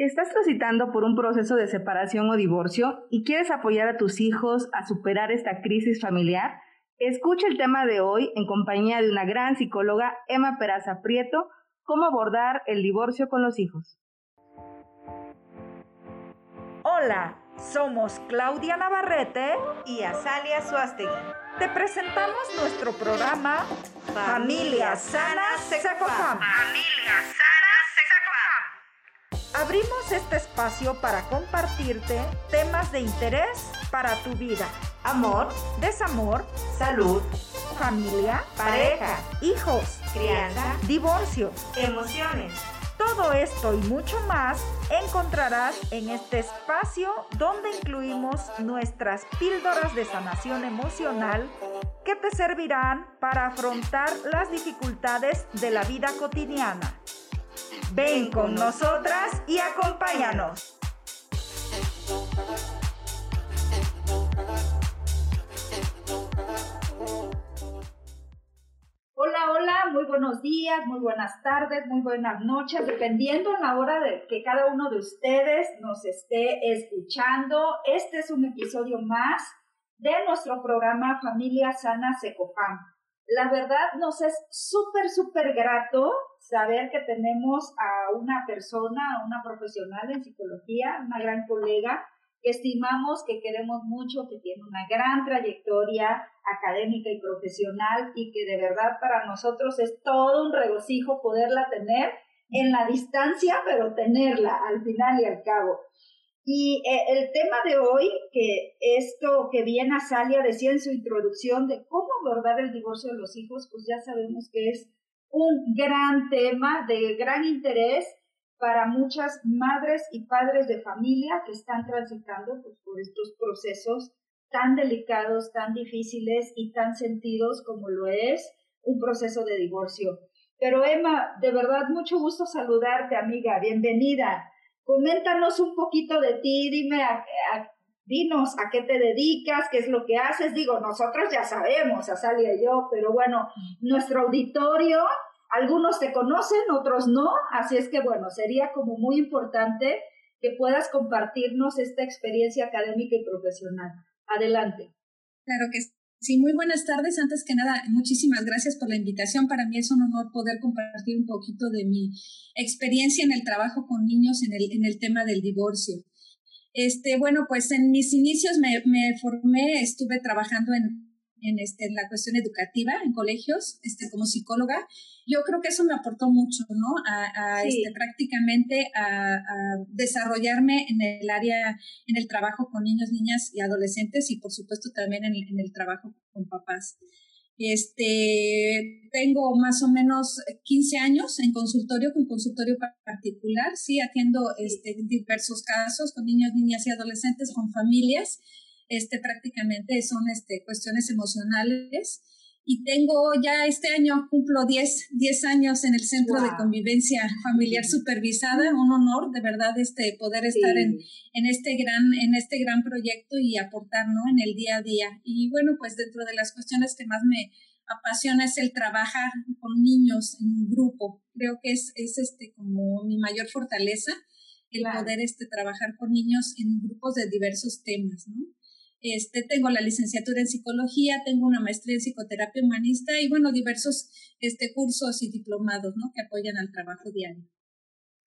¿Estás transitando por un proceso de separación o divorcio y quieres apoyar a tus hijos a superar esta crisis familiar? Escucha el tema de hoy en compañía de una gran psicóloga, Emma Peraza Prieto, cómo abordar el divorcio con los hijos. Hola, somos Claudia Navarrete y Azalia Suastegui. Te presentamos nuestro programa Familia Sana Sexafam. Familia Sana. Abrimos este espacio para compartirte temas de interés para tu vida. Amor, desamor, salud, familia, pareja, hijos, crianza, divorcio, emociones todo esto y mucho más encontrarás en este espacio donde incluimos nuestras píldoras de sanación emocional que te servirán para afrontar las dificultades de la vida cotidiana. Ven con nosotras y acompáñanos. muy buenos días, muy buenas tardes, muy buenas noches, dependiendo en la hora de que cada uno de ustedes nos esté escuchando. Este es un episodio más de nuestro programa Familia Sana Secofam. La verdad nos es súper, súper grato saber que tenemos a una persona, a una profesional en psicología, una gran colega, que estimamos, que queremos mucho, que tiene una gran trayectoria académica y profesional y que de verdad para nosotros es todo un regocijo poderla tener en la distancia, pero tenerla al final y al cabo. Y eh, el tema de hoy, que esto que bien Azalia decía en su introducción de cómo abordar el divorcio de los hijos, pues ya sabemos que es un gran tema de gran interés para muchas madres y padres de familia que están transitando pues, por estos procesos tan delicados, tan difíciles y tan sentidos como lo es un proceso de divorcio. Pero Emma, de verdad, mucho gusto saludarte, amiga. Bienvenida. Coméntanos un poquito de ti, dime, dinos a qué te dedicas, qué es lo que haces. Digo, nosotros ya sabemos, Azalia y yo, pero bueno, nuestro auditorio algunos te conocen, otros no, así es que bueno, sería como muy importante que puedas compartirnos esta experiencia académica y profesional. Adelante. Claro que sí. Muy buenas tardes. Antes que nada, muchísimas gracias por la invitación. Para mí es un honor poder compartir un poquito de mi experiencia en el trabajo con niños en el, en el tema del divorcio. Este, bueno, pues en mis inicios me, me formé, estuve trabajando en, en, este, en la cuestión educativa en colegios, este, como psicóloga. Yo creo que eso me aportó mucho, ¿no? A, este, prácticamente a, desarrollarme en el área, en el trabajo con niños, niñas y adolescentes y por supuesto también en el trabajo con papás. Este, tengo más o menos 15 años en consultorio, con consultorio particular, sí, atiendo este, diversos casos con niños, niñas y adolescentes, con familias este, prácticamente son este, cuestiones emocionales. Y tengo ya este año, cumplo 10, 10 años en el Centro de Convivencia Familiar Supervisada, un honor de verdad este, poder estar en, en, este gran, en este gran proyecto y aportar ¿no? en el día a día. Y bueno, pues dentro de las cuestiones que más me apasiona es el trabajar con niños en un grupo. Creo que es, es este, como mi mayor fortaleza, el poder este, trabajar con niños en grupos de diversos temas, ¿no? Este, tengo la licenciatura en psicología, tengo una maestría en psicoterapia humanista y bueno, diversos este, cursos y diplomados ¿no? que apoyan al trabajo diario.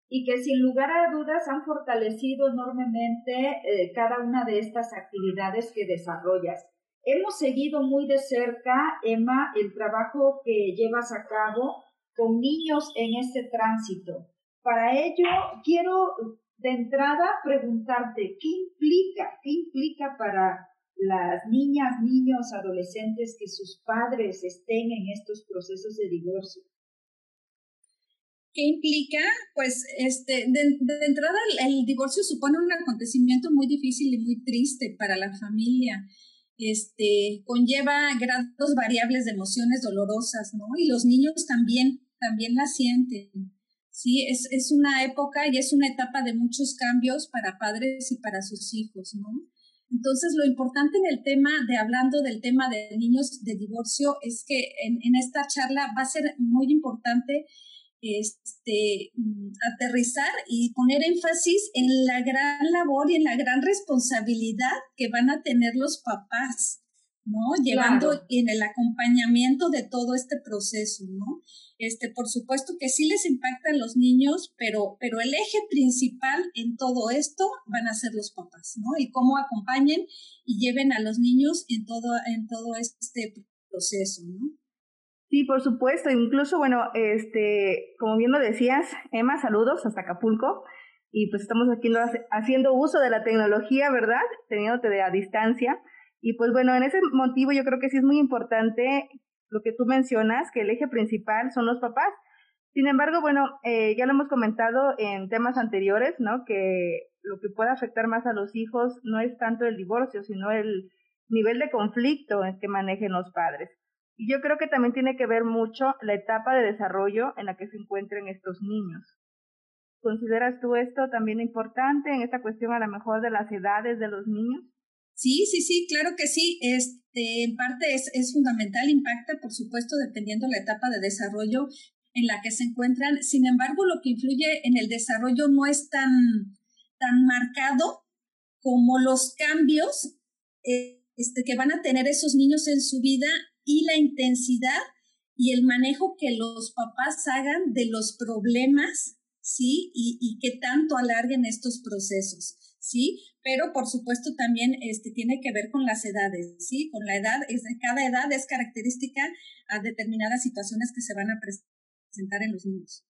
Y que sin lugar a dudas han fortalecido enormemente eh, cada una de estas actividades que desarrollas. Hemos seguido muy de cerca, Emma, el trabajo que llevas a cabo con niños en este tránsito. Para ello, quiero de entrada preguntarte, ¿qué implica, qué implica para las niñas, niños, adolescentes que sus padres estén en estos procesos de divorcio? ¿Qué implica? Pues este, de, entrada el, divorcio supone un acontecimiento muy difícil y muy triste para la familia. Este, conlleva grados variables de emociones dolorosas, ¿no? Y los niños también, también la sienten. Sí, es, es una época y es una etapa de muchos cambios para padres y para sus hijos, ¿no? Entonces, lo importante en el tema de hablando del tema de niños de divorcio es que en, en esta charla va a ser muy importante este, mm, aterrizar y poner énfasis en la gran labor y en la gran responsabilidad que van a tener los papás, ¿no? Llevando en el acompañamiento de todo este proceso, ¿no? Este, por supuesto que sí les impacta a los niños, pero, pero el eje principal en todo esto van a ser los papás, ¿no? Y cómo acompañen y lleven a los niños en todo, en todo este proceso, ¿no? Sí, por supuesto. Incluso, bueno, este, como bien lo decías, Emma, saludos hasta Acapulco. Y pues estamos aquí haciendo uso de la tecnología, ¿verdad? Teniéndote de a distancia. Y pues bueno, en ese motivo yo creo que sí es muy importante lo que tú mencionas, que el eje principal son los papás. Sin embargo, bueno, eh, ya lo hemos comentado en temas anteriores, ¿no? Que lo que puede afectar más a los hijos no es tanto el divorcio, sino el nivel de conflicto que manejen los padres. Y yo creo que también tiene que ver mucho la etapa de desarrollo en la que se encuentren estos niños. ¿Consideras tú esto también importante en esta cuestión a lo mejor de las edades de los niños? Sí, sí, sí, claro que sí. Este, en parte es, es fundamental, impacta, por supuesto, dependiendo la etapa de desarrollo en la que se encuentran. Sin embargo, lo que influye en el desarrollo no es tan, tan marcado como los cambios eh, este, que van a tener esos niños en su vida y la intensidad y el manejo que los papás hagan de los problemas, ¿sí? Y, y que tanto alarguen estos procesos, ¿sí? Pero por supuesto también este, tiene que ver con las edades, ¿sí? Con la edad, es, cada edad es característica a determinadas situaciones que se van a presentar en los niños.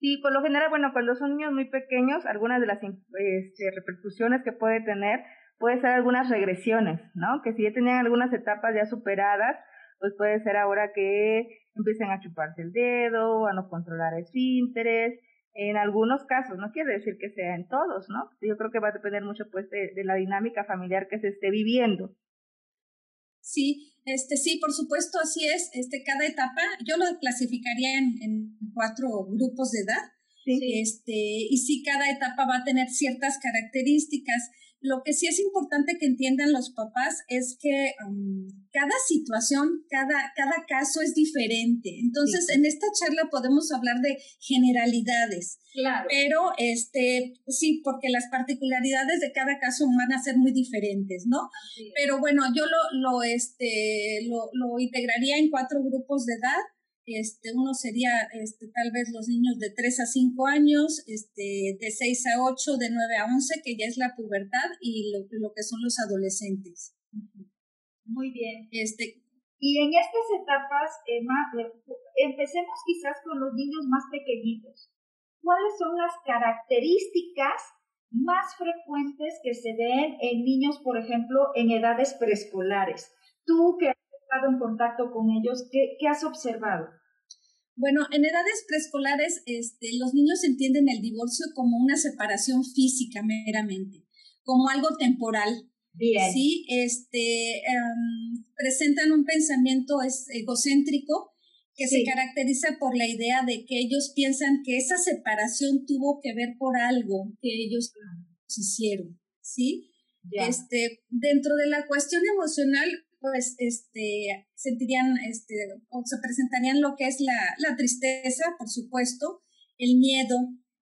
Sí, por lo general, bueno, cuando son niños muy pequeños, algunas de las este, repercusiones que puede tener puede ser algunas regresiones, ¿no? Que si ya tenían algunas etapas ya superadas, pues puede ser ahora que empiecen a chuparse el dedo, a no controlar el esfínteres, en algunos casos, no quiere decir que sea en todos, ¿no? Yo creo que va a depender mucho pues de, la dinámica familiar que se esté viviendo. Sí, este sí, por supuesto, así es. Este, cada etapa, yo lo clasificaría en, en cuatro grupos de edad. Sí. Este, y sí, cada etapa va a tener ciertas características. Lo que sí es importante que entiendan los papás es que um, cada situación, cada, cada caso es diferente. Entonces, en esta charla podemos hablar de generalidades. Claro. Pero, este, sí, porque las particularidades de cada caso van a ser muy diferentes, ¿no? Pero bueno, yo lo, lo, este, lo, lo integraría en cuatro grupos de edad este, uno sería este, tal vez los niños de 3 a 5 años, este, de 6 a 8, de 9 a 11, que ya es la pubertad, y lo, lo que son los adolescentes. Muy bien. Este, y en estas etapas, Emma, empecemos quizás con los niños más pequeñitos. ¿Cuáles son las características más frecuentes que se ven en niños, por ejemplo, en edades preescolares? Tú que en contacto con ellos, ¿qué, qué has observado? Bueno, en edades preescolares, este, los niños entienden el divorcio como una separación física meramente, como algo temporal. Bien. Sí, este, um, presentan un pensamiento es, egocéntrico que se caracteriza por la idea de que ellos piensan que esa separación tuvo que ver por algo que ellos hicieron, ¿sí? Este, dentro de la cuestión emocional, pues este, sentirían, este, o se presentarían lo que es la, la tristeza, por supuesto, el miedo,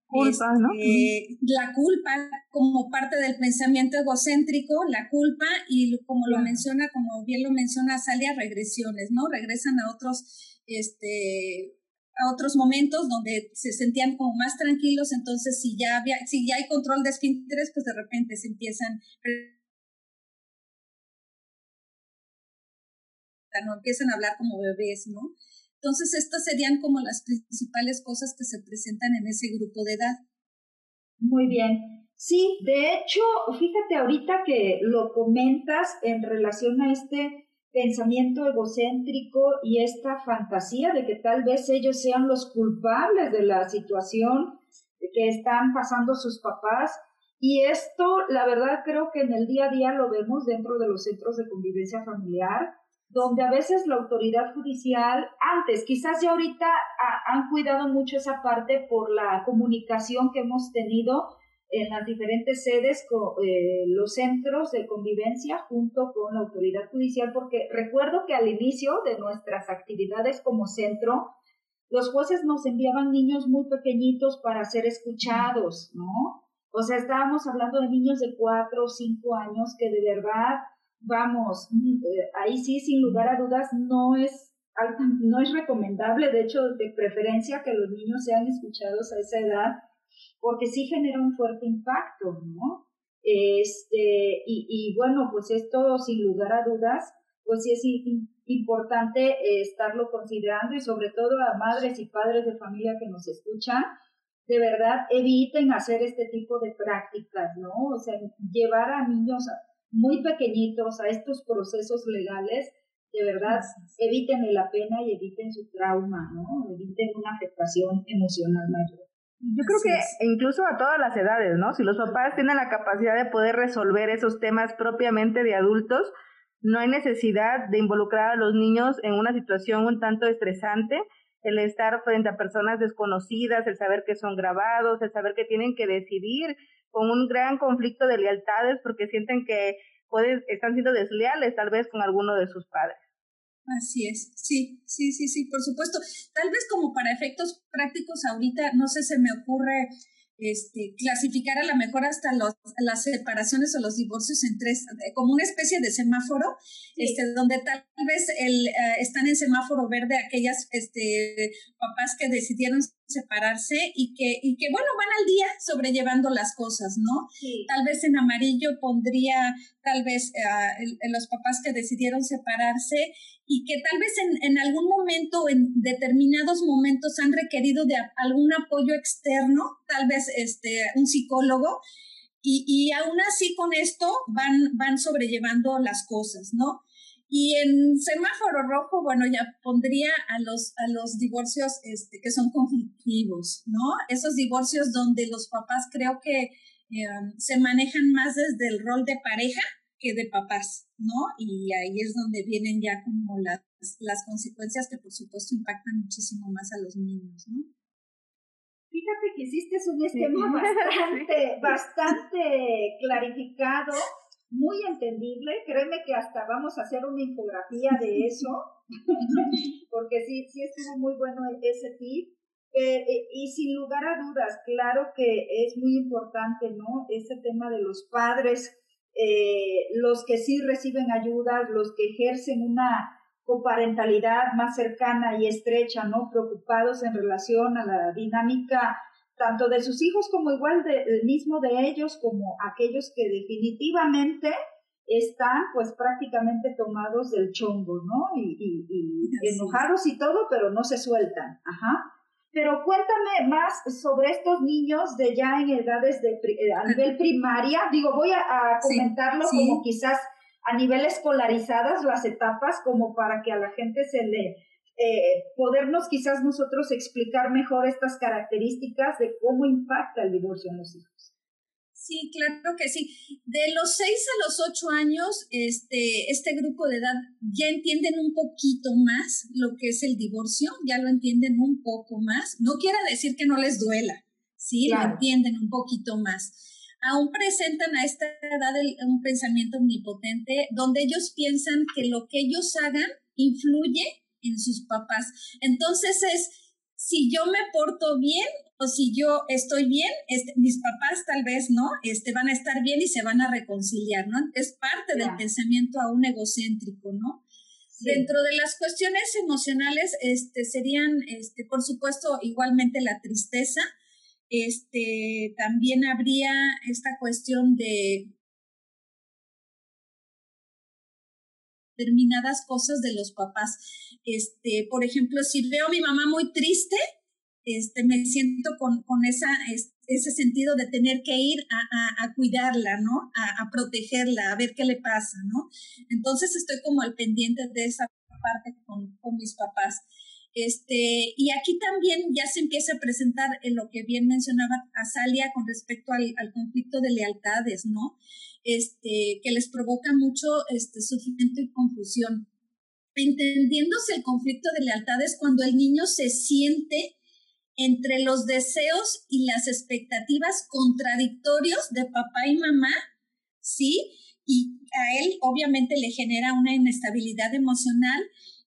culpa, ¿no? Este, la culpa como parte del pensamiento egocéntrico, la culpa y como lo menciona, como bien lo menciona Salia, regresiones, ¿no? Regresan a otros, este, a otros momentos donde se sentían como más tranquilos, entonces si ya había, si ya hay control de esfínteres, pues de repente se empiezan no empiezan a hablar como bebés, ¿no? Entonces, estas serían como las principales cosas que se presentan en ese grupo de edad. Muy bien. Sí, de hecho, fíjate ahorita que lo comentas en relación a este pensamiento egocéntrico y esta fantasía de que tal vez ellos sean los culpables de la situación que están pasando sus papás. Y esto, la verdad, creo que en el día a día lo vemos dentro de los centros de convivencia familiar donde a veces la autoridad judicial, antes, quizás ya ahorita han cuidado mucho esa parte por la comunicación que hemos tenido en las diferentes sedes con eh, los centros de convivencia junto con la autoridad judicial, porque recuerdo que al inicio de nuestras actividades como centro, los jueces nos enviaban niños muy pequeñitos para ser escuchados, ¿no? O sea, estábamos hablando de niños de cuatro o cinco años que de verdad, vamos, eh, ahí sí, sin lugar a dudas, no es, no es recomendable, de hecho, de preferencia que los niños sean escuchados a esa edad, porque sí genera un fuerte impacto, ¿no? Este, y, y bueno, pues esto sin lugar a dudas, pues sí es importante eh, estarlo considerando y sobre todo a madres y padres de familia que nos escuchan, de verdad eviten hacer este tipo de prácticas, ¿no? O sea, llevar a niños muy pequeñitos a estos procesos legales, de verdad, eviten la pena y eviten su trauma, ¿no? Eviten una afectación emocional mayor. Yo creo que incluso a todas las edades, ¿no? Si los papás tienen la capacidad de poder resolver esos temas propiamente de adultos, no hay necesidad de involucrar a los niños en una situación un tanto estresante, el estar frente a personas desconocidas, el saber que son grabados, el saber que tienen que decidir con un gran conflicto de lealtades porque sienten que pueden, están siendo desleales tal vez con alguno de sus padres. Así es, sí, sí, sí, sí, por supuesto. Tal vez como para efectos prácticos ahorita, no sé, se me ocurre este, clasificar a lo mejor hasta los, las separaciones o los divorcios en tres, como una especie de semáforo, este, donde tal vez el, eh, están en semáforo verde aquellas este, papás que decidieron separarse y que, y que, bueno, van al día sobrellevando las cosas, ¿no? Tal vez en amarillo pondría, tal vez, en los papás que decidieron separarse y que tal vez en, en, algún momento, en determinados momentos, han requerido de algún apoyo externo, tal vez este, un psicólogo, y, y aún así con esto van, van sobrellevando las cosas, ¿no? Y en semáforo rojo, bueno, ya pondría a los, a los divorcios este, que son conflictivos, ¿no? Esos divorcios donde los papás creo que em, se manejan más desde el rol de pareja que de papás, ¿no? Y ahí es donde vienen ya como las, las consecuencias que por supuesto impactan muchísimo más a los niños, ¿no? Fíjate que hiciste un esquema bastante, bastante clarificado muy entendible. Créeme que hasta vamos a hacer una infografía de eso, porque sí, sí estuvo muy bueno ese tip. Eh, eh, y sin lugar a dudas, claro que es muy importante, ¿no? Ese tema de los padres, eh, los que sí reciben ayuda, los que ejercen una coparentalidad más cercana y estrecha, ¿no? Preocupados en relación a la dinámica tanto de sus hijos como igual del mismo de ellos, como aquellos que definitivamente están pues prácticamente tomados del chongo, ¿no? Y, enojados y todo, pero no se sueltan. Ajá. Pero cuéntame más sobre estos niños de ya en edades de eh, a nivel primaria. Digo, voy a, comentarlo como quizás a nivel escolarizadas las etapas, como para que a la gente se le eh, podernos quizás nosotros explicar mejor estas características de cómo impacta el divorcio en los hijos. Sí, claro que sí. De los 6 a los 8 años, este, este grupo de edad ya entienden un poquito más lo que es el divorcio, ya lo entienden un poco más. No quiere decir que no les duela, sí, lo entienden un poquito más. Aún presentan a esta edad un pensamiento omnipotente donde ellos piensan que lo que ellos hagan influye en sus papás. Entonces es, si yo me porto bien o si yo estoy bien, este, mis papás tal vez, ¿no? Este, van a estar bien y se van a reconciliar, ¿no? Es parte del pensamiento aún egocéntrico, ¿no? Dentro de las cuestiones emocionales, este, serían, este, por supuesto, igualmente la tristeza, este, también habría esta cuestión de determinadas cosas de los papás. Este, por ejemplo, si veo a mi mamá muy triste, este, me siento con, con esa, ese sentido de tener que ir a, a, cuidarla, ¿no? A, protegerla, a ver qué le pasa, ¿no? Entonces estoy como al pendiente de esa parte con, con mis papás. Este, y aquí también ya se empieza a presentar en lo que bien mencionaba Azalia con respecto al, al conflicto de lealtades, ¿no? Este, que les provoca mucho este, sufrimiento y confusión. Entendiéndose el conflicto de lealtades cuando el niño se siente entre los deseos y las expectativas contradictorios de papá y mamá, ¿sí? Y a él obviamente le genera una inestabilidad emocional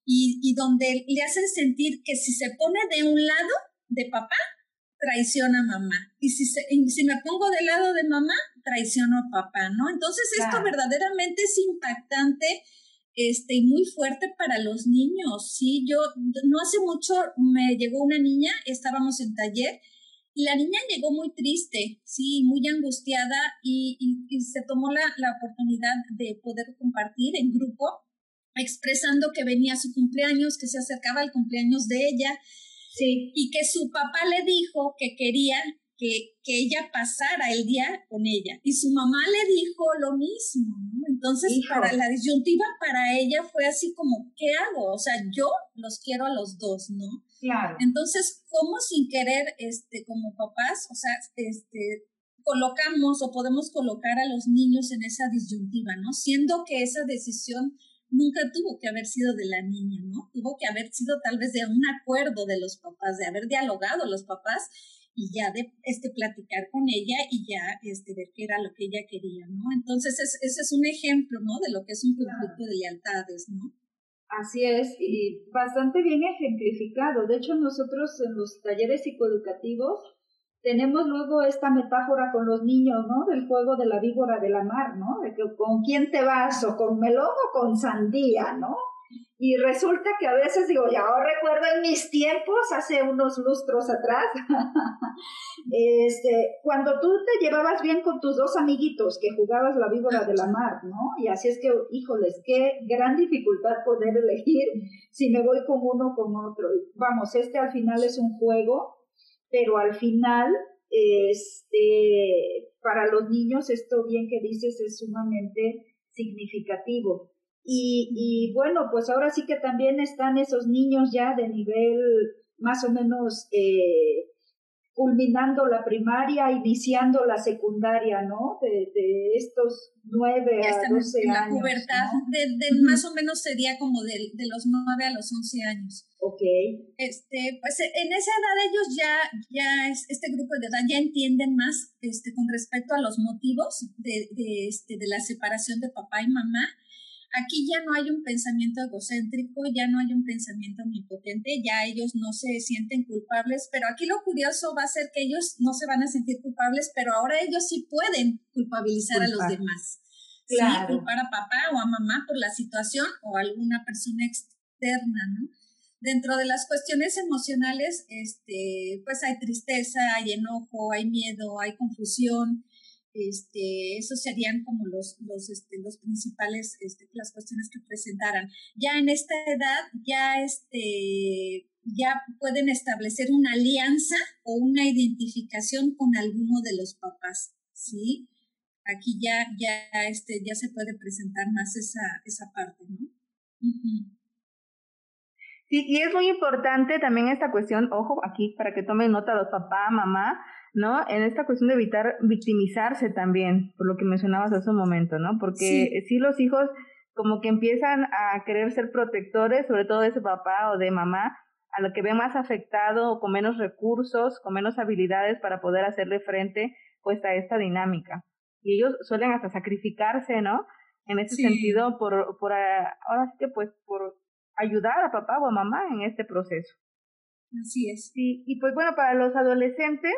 y, y donde le hacen sentir que si se pone de un lado de papá, traiciona a mamá. Y si, si me pongo del lado de mamá, traiciono a papá, ¿no? Entonces esto verdaderamente es impactante este, y muy fuerte para los niños, ¿sí? Yo, no hace mucho me llegó una niña, estábamos en taller, y la niña llegó muy triste, sí, muy angustiada, y, y, se tomó la, la oportunidad de poder compartir en grupo, expresando que venía su cumpleaños, que se acercaba el cumpleaños de ella, sí. y que su papá le dijo que quería que, que, ella pasara el día con ella. Y su mamá le dijo lo mismo, ¿no? Entonces, para la disyuntiva para ella fue así como, ¿qué hago? O sea, yo los quiero a los dos, ¿no? Claro. Entonces, ¿cómo sin querer, este, como papás, o sea, este, colocamos o podemos colocar a los niños en esa disyuntiva, ¿no? Siendo que esa decisión nunca tuvo que haber sido de la niña, ¿no? Tuvo que haber sido tal vez de un acuerdo de los papás, de haber dialogado los papás y ya de este, platicar con ella y ya este, ver qué era lo que ella quería, ¿no? Entonces, es, ese es un ejemplo, ¿no? De lo que es un conflicto de lealtades, ¿no? Así es, y bastante bien ejemplificado. De hecho, nosotros en los talleres psicoeducativos tenemos luego esta metáfora con los niños, ¿no? Del juego de la víbora de la mar, ¿no? De que con quién te vas, o con melón o con sandía, ¿no? Y resulta que a veces digo, ya recuerdo en mis tiempos, hace unos lustros atrás, este, cuando tú te llevabas bien con tus dos amiguitos que jugabas la víbora de la mar, ¿no? Y así es que, híjoles, qué gran dificultad poder elegir si me voy con uno o con otro. Vamos, este al final es un juego, pero al final, este, para los niños esto bien que dices es sumamente significativo. Y, y bueno, pues ahora sí que también están esos niños ya de nivel más o menos eh, culminando la primaria, iniciando la secundaria, ¿no? De, de estos nueve a doce años. La pubertad de, más o menos sería como de, de los nueve a los once años. Ok. Este, pues en esa edad ellos ya, ya es, este grupo de edad ya entienden más este, con respecto a los motivos de, de, este, de la separación de papá y mamá Aquí ya no hay un pensamiento egocéntrico, ya no hay un pensamiento omnipotente, ya ellos no se sienten culpables, pero aquí lo curioso va a ser que ellos no se van a sentir culpables, pero ahora ellos sí pueden culpabilizar a los demás. Claro. culpar a papá o a mamá por la situación o a alguna persona externa, ¿no? Dentro de las cuestiones emocionales, este, pues hay tristeza, hay enojo, hay miedo, hay confusión, este, esos serían como los, los, este, los principales, este, las cuestiones que presentaran. Ya en esta edad, ya, este, ya pueden establecer una alianza o una identificación con alguno de los papás, ¿sí? Aquí ya, ya, este, ya se puede presentar más esa, esa parte, ¿no? Sí, y es muy importante también esta cuestión, ojo, aquí para que tomen nota los papá, mamá, ¿no? En esta cuestión de evitar victimizarse también, por lo que mencionabas hace un momento, ¿no? Porque sí. los hijos como que empiezan a querer ser protectores, sobre todo de su papá o de mamá, a lo que ve más afectado o con menos recursos, con menos habilidades para poder hacerle frente pues a esta dinámica. Y ellos suelen hasta sacrificarse, ¿no? En ese sentido, por, por, ahora sí que pues por ayudar a papá o a mamá en este proceso. Así es. Sí, y pues bueno, para los adolescentes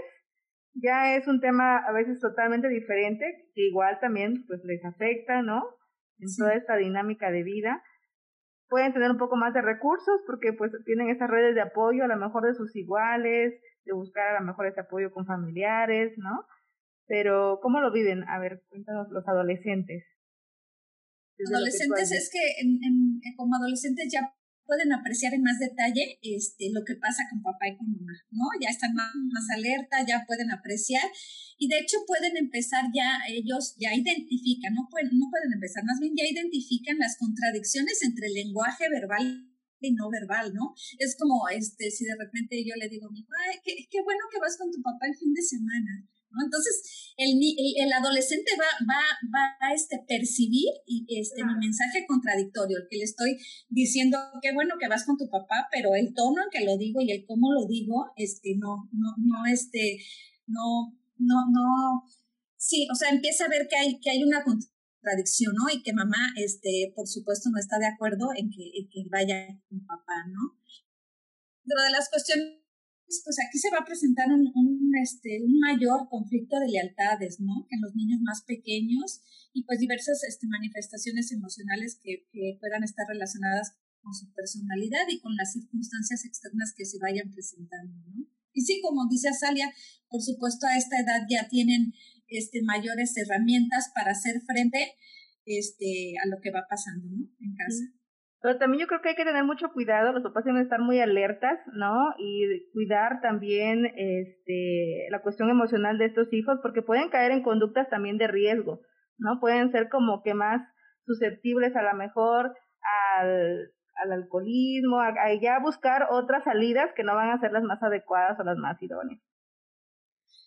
ya es un tema a veces totalmente diferente, que igual también pues les afecta, ¿no? En toda esta dinámica de vida. Pueden tener un poco más de recursos porque pues tienen esas redes de apoyo a lo mejor de sus iguales, de buscar a lo mejor ese apoyo con familiares, ¿no? Pero ¿cómo lo viven? A ver, cuéntanos los adolescentes. Adolescentes es que en, en, como adolescentes ya pueden apreciar en más detalle este, lo que pasa con papá y con mamá, ¿no? Ya están más, más alerta, ya pueden apreciar y de hecho pueden empezar ya, ellos ya identifican, no pueden, no pueden empezar, más bien ya identifican las contradicciones entre el lenguaje verbal y no verbal, ¿no? Es como, este, si de repente yo le digo a mi ay, qué, qué bueno que vas con tu papá el fin de semana, entonces, el, el, adolescente va, va, va a este, percibir este, mi mensaje contradictorio, el que le estoy diciendo, qué bueno que vas con tu papá, pero el tono en que lo digo y el cómo lo digo, este, no, no, no, este, no, no, no, sí, o sea, empieza a ver que hay, que hay una contradicción, ¿no? Y que mamá, este, por supuesto, no está de acuerdo en que, en que vaya con papá, ¿no? Dentro de las cuestiones pues aquí se va a presentar un, un, este, un mayor conflicto de lealtades, ¿no? En los niños más pequeños y pues diversas este, manifestaciones emocionales que, que puedan estar relacionadas con su personalidad y con las circunstancias externas que se vayan presentando, ¿no? Y sí, como dice Azalia, por supuesto a esta edad ya tienen este, mayores herramientas para hacer frente este, a lo que va pasando, ¿no? En casa. Pero también yo creo que hay que tener mucho cuidado, los papás que estar muy alertas, ¿no? Y cuidar también este, la cuestión emocional de estos hijos, porque pueden caer en conductas también de riesgo, ¿no? Pueden ser como que más susceptibles a lo mejor al, al alcoholismo, a, a ya buscar otras salidas que no van a ser las más adecuadas o las más idóneas.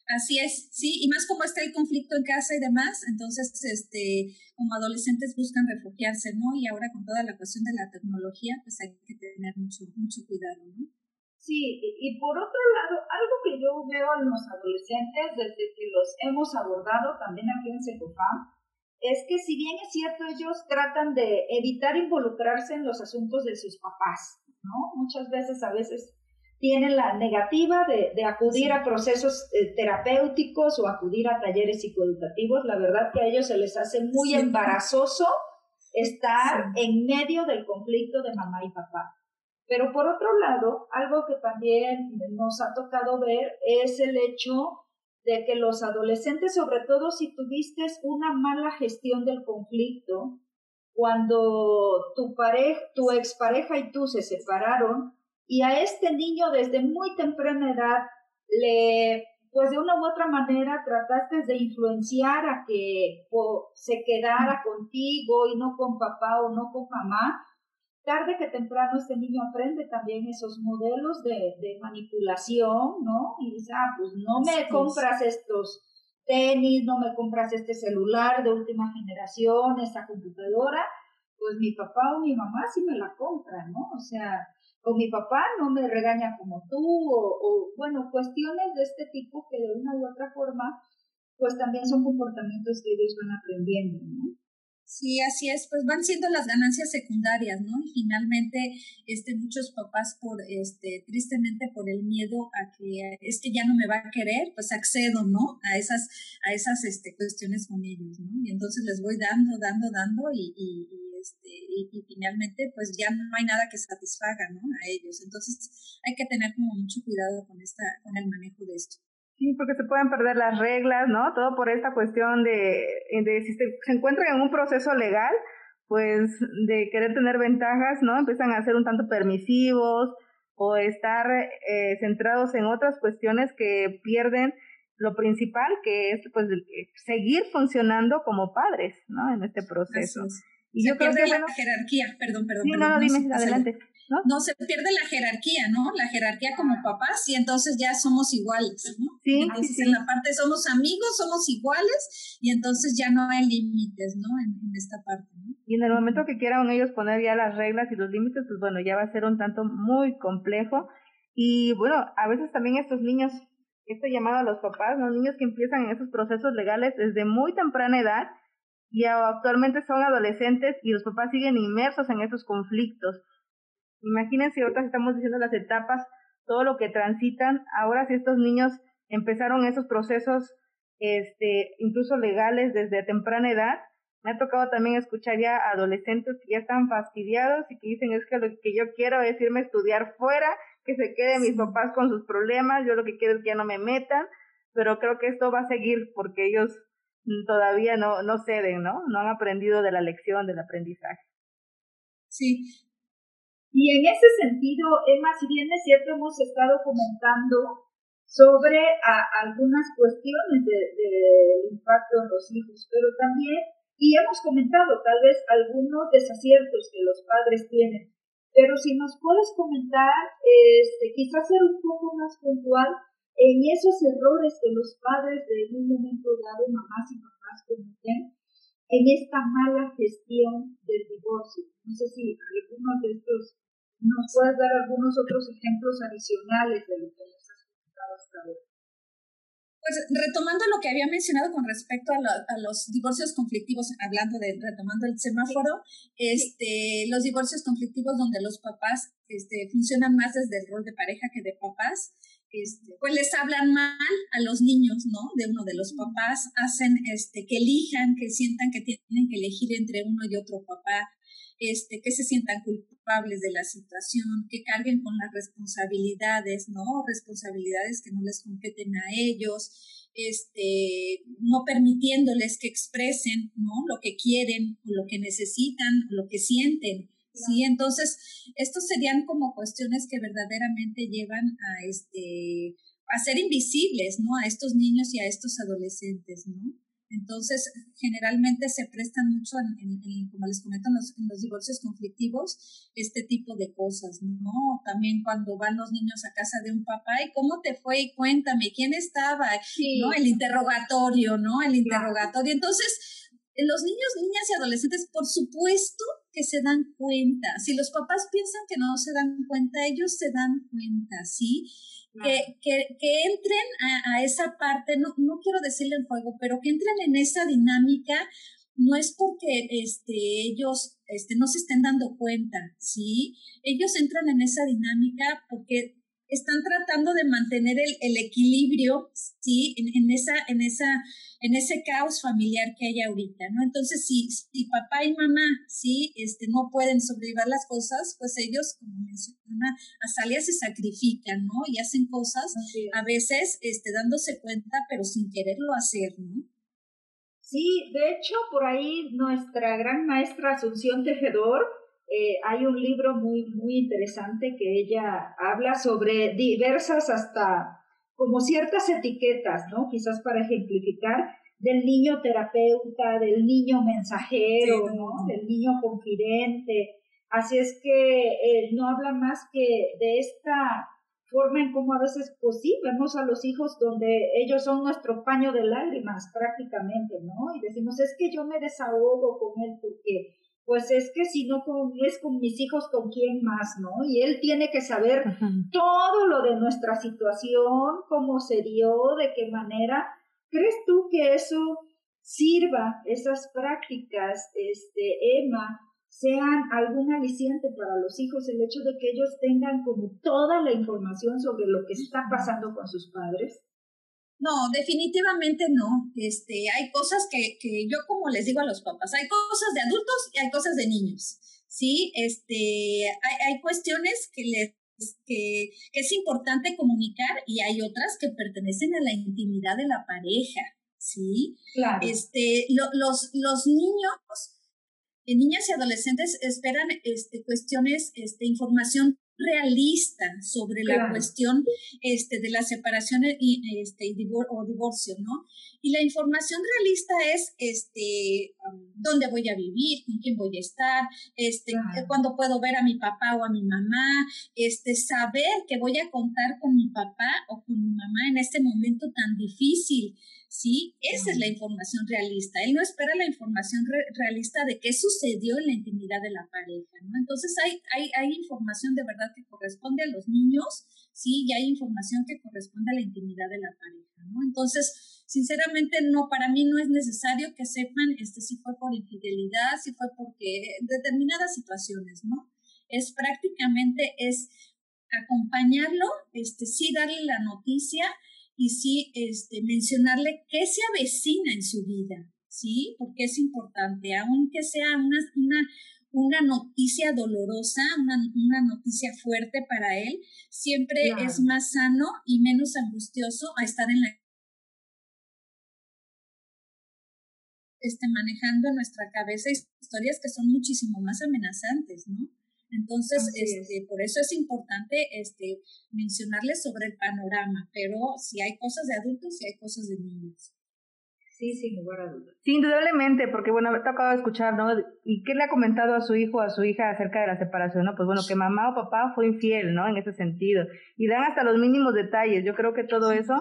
Así es, sí, y más como está el conflicto en casa y demás, entonces, este, como adolescentes buscan refugiarse, ¿no? Y ahora con toda la cuestión de la tecnología, pues hay que tener mucho, mucho cuidado, ¿no? Sí, y, por otro lado, algo que yo veo en los adolescentes desde que los hemos abordado también aquí en Secofam, es que si bien es cierto, ellos tratan de evitar involucrarse en los asuntos de sus papás, ¿no? Muchas veces, a veces tienen la negativa de, de acudir a procesos eh, terapéuticos o acudir a talleres psicoeducativos. La verdad que a ellos se les hace muy embarazoso estar en medio del conflicto de mamá y papá. Pero por otro lado, algo que también nos ha tocado ver es el hecho de que los adolescentes, sobre todo si tuviste una mala gestión del conflicto, cuando tu pareja, tu expareja y tú se separaron, y a este niño desde muy temprana edad le, pues de una u otra manera trataste de influenciar a que se quedara contigo y no con papá o no con mamá, tarde que temprano este niño aprende también esos modelos de, de manipulación, ¿no? Y dice, ah, pues no me compras estos tenis, no me compras este celular de última generación, esta computadora, pues mi papá o mi mamá sí me la compran, ¿no? O sea, o mi papá no me regaña como tú, o, bueno, cuestiones de este tipo que de una u otra forma, pues también son comportamientos que ellos van aprendiendo, ¿no? Sí, así es, pues van siendo las ganancias secundarias, ¿no? Y finalmente, este, muchos papás por, este, tristemente por el miedo a que es que ya no me va a querer, pues accedo, ¿no? A esas, a esas, este, cuestiones con ellos, ¿no? Y entonces les voy dando, dando, dando y, y, este, y, y, finalmente, pues ya no hay nada que satisfaga, ¿no? A ellos. Entonces hay que tener como mucho cuidado con esta, con el manejo de esto. Sí, porque se pueden perder las reglas, ¿no? Todo por esta cuestión de, de si se, se encuentran en un proceso legal, pues de querer tener ventajas, ¿no? Empiezan a ser un tanto permisivos o estar eh, centrados en otras cuestiones que pierden lo principal, que es pues seguir funcionando como padres, ¿no? En este proceso. Y yo creo que la jerarquía, perdón, perdón. Sí, perdón, no, no, dime, adelante. ¿no? se pierde la jerarquía, ¿no? La jerarquía como papás y entonces ya somos iguales, ¿no? Sí, entonces sí, en la parte somos amigos, somos iguales y entonces ya no hay límites, ¿no? En, en, esta parte, ¿no? Y en el momento que quieran ellos poner ya las reglas y los límites, pues bueno, ya va a ser un tanto muy complejo. Y bueno, a veces también estos niños, esto llamado a los papás, los niños que empiezan en esos procesos legales desde muy temprana edad y actualmente son adolescentes y los papás siguen inmersos en esos conflictos Imagínense, ahorita estamos diciendo las etapas, todo lo que transitan. Ahora si estos niños empezaron esos procesos, este, incluso legales desde temprana edad, me ha tocado también escuchar ya adolescentes que ya están fastidiados y que dicen es que lo que yo quiero es irme a estudiar fuera, que se queden mis papás con sus problemas, yo lo que quiero es que ya no me metan, pero creo que esto va a seguir porque ellos todavía no, no ceden, ¿no? No han aprendido de la lección del aprendizaje. Sí, y en ese sentido, Emma, si bien es cierto, hemos estado comentando sobre algunas cuestiones del de, impacto en los hijos, pero también, y hemos comentado tal vez algunos desaciertos que los padres tienen, pero si nos puedes comentar, este, quizás ser un poco más puntual en esos errores que los padres de un momento dado, mamás y papás cometen, en esta mala gestión del divorcio. No sé si algunos de estos nos puedes dar algunos otros ejemplos adicionales de lo que nos has comentado hasta ahora. Pues retomando lo que había mencionado con respecto a, los divorcios conflictivos, hablando de retomando el semáforo, este, los divorcios conflictivos donde los papás este, funcionan más desde el rol de pareja que de papás, este, pues les hablan mal a los niños, ¿no? De uno de los papás, hacen este, que elijan, que sientan que tienen que elegir entre uno y otro papá, este, que se sientan culpables de la situación, que carguen con las responsabilidades, ¿no? Responsabilidades que no les competen a ellos, este, no permitiéndoles que expresen, ¿no? Lo que quieren, o lo que necesitan, o lo que sienten. Sí, entonces, estos serían como cuestiones que verdaderamente llevan a este a ser invisibles, ¿no? A estos niños y a estos adolescentes, ¿no? Entonces, generalmente se prestan mucho, en, como les comento, en los, divorcios conflictivos, este tipo de cosas, ¿no? También cuando van los niños a casa de un papá, ¿y cómo te fue? Y cuéntame, ¿quién estaba? ¿No? El interrogatorio, ¿no? El interrogatorio. Entonces, los niños, niñas y adolescentes, por supuesto que se dan cuenta. Si los papás piensan que no se dan cuenta, ellos se dan cuenta, ¿sí? Que, que, que, entren a, esa parte, no, no quiero decirle en juego, pero que entren en esa dinámica, no es porque este, ellos este, no se estén dando cuenta, ¿sí? Ellos entran en esa dinámica porque están tratando de mantener el, el equilibrio, ¿sí? En, en, esa, en, esa, en ese caos familiar que hay ahorita, ¿no? Entonces, si, si papá y mamá, ¿sí? Este, no pueden sobrevivir las cosas, pues ellos, como menciona Azalia, se sacrifican, ¿no? Y hacen cosas, a veces, este, dándose cuenta, pero sin quererlo hacer, ¿no? Sí, de hecho, por ahí nuestra gran maestra Asunción Tejedor, eh, hay un libro muy, muy interesante que ella habla sobre diversas hasta como ciertas etiquetas, ¿no? Quizás para ejemplificar del niño terapeuta, del niño mensajero, ¿no? Del niño confidente. Así es que eh, no habla más que de esta forma en cómo a veces pues sí, vemos a los hijos donde ellos son nuestro paño de lágrimas prácticamente, ¿no? Y decimos, es que yo me desahogo con él porque pues es que si no es con mis hijos, ¿con quién más, no? Y él tiene que saber todo lo de nuestra situación, cómo se dio, de qué manera. ¿Crees tú que eso sirva, esas prácticas, este, Emma, sean algún aliciente para los hijos, el hecho de que ellos tengan como toda la información sobre lo que está pasando con sus padres? No, definitivamente no. Este, hay cosas que, que yo como les digo a los papás, hay cosas de adultos y hay cosas de niños. Sí, este, hay, hay cuestiones que les que, que, es importante comunicar y hay otras que pertenecen a la intimidad de la pareja, ¿sí? Claro. Este, los, los niños, eh, niñas y adolescentes esperan este, cuestiones, este, información realista sobre la cuestión este, de la separación y, este, y o divorcio, ¿no? Y la información realista es este, dónde voy a vivir, con quién voy a estar, este, cuándo puedo ver a mi papá o a mi mamá, este, saber que voy a contar con mi papá o con mi mamá en este momento tan difícil. ¿Sí? Esa es la información realista. Él no espera la información realista de qué sucedió en la intimidad de la pareja, ¿no? Entonces hay, hay, hay información de verdad que corresponde a los niños, ¿sí? Y hay información que corresponde a la intimidad de la pareja, ¿no? Entonces, sinceramente, no, para mí no es necesario que sepan este, si fue por infidelidad, si fue porque determinadas situaciones, ¿no? Es prácticamente, es acompañarlo, este, sí darle la noticia, y sí este, mencionarle qué se avecina en su vida, ¿sí? Porque es importante, aunque sea una, una, una noticia dolorosa, una, una, noticia fuerte para él, siempre es más sano y menos angustioso a estar en la este, manejando en nuestra cabeza historias que son muchísimo más amenazantes, ¿no? Entonces, este, por eso es importante este, mencionarles sobre el panorama, pero si hay cosas de adultos y hay cosas de niños. Sí, sin lugar a dudas. Sí, indudablemente, porque bueno, te acabo de escuchar, ¿no? ¿Y qué le ha comentado a su hijo o a su hija acerca de la separación? ¿no? Pues bueno, que mamá o papá fue infiel, ¿no? En ese sentido. Y dan hasta los mínimos detalles. Yo creo que todo eso,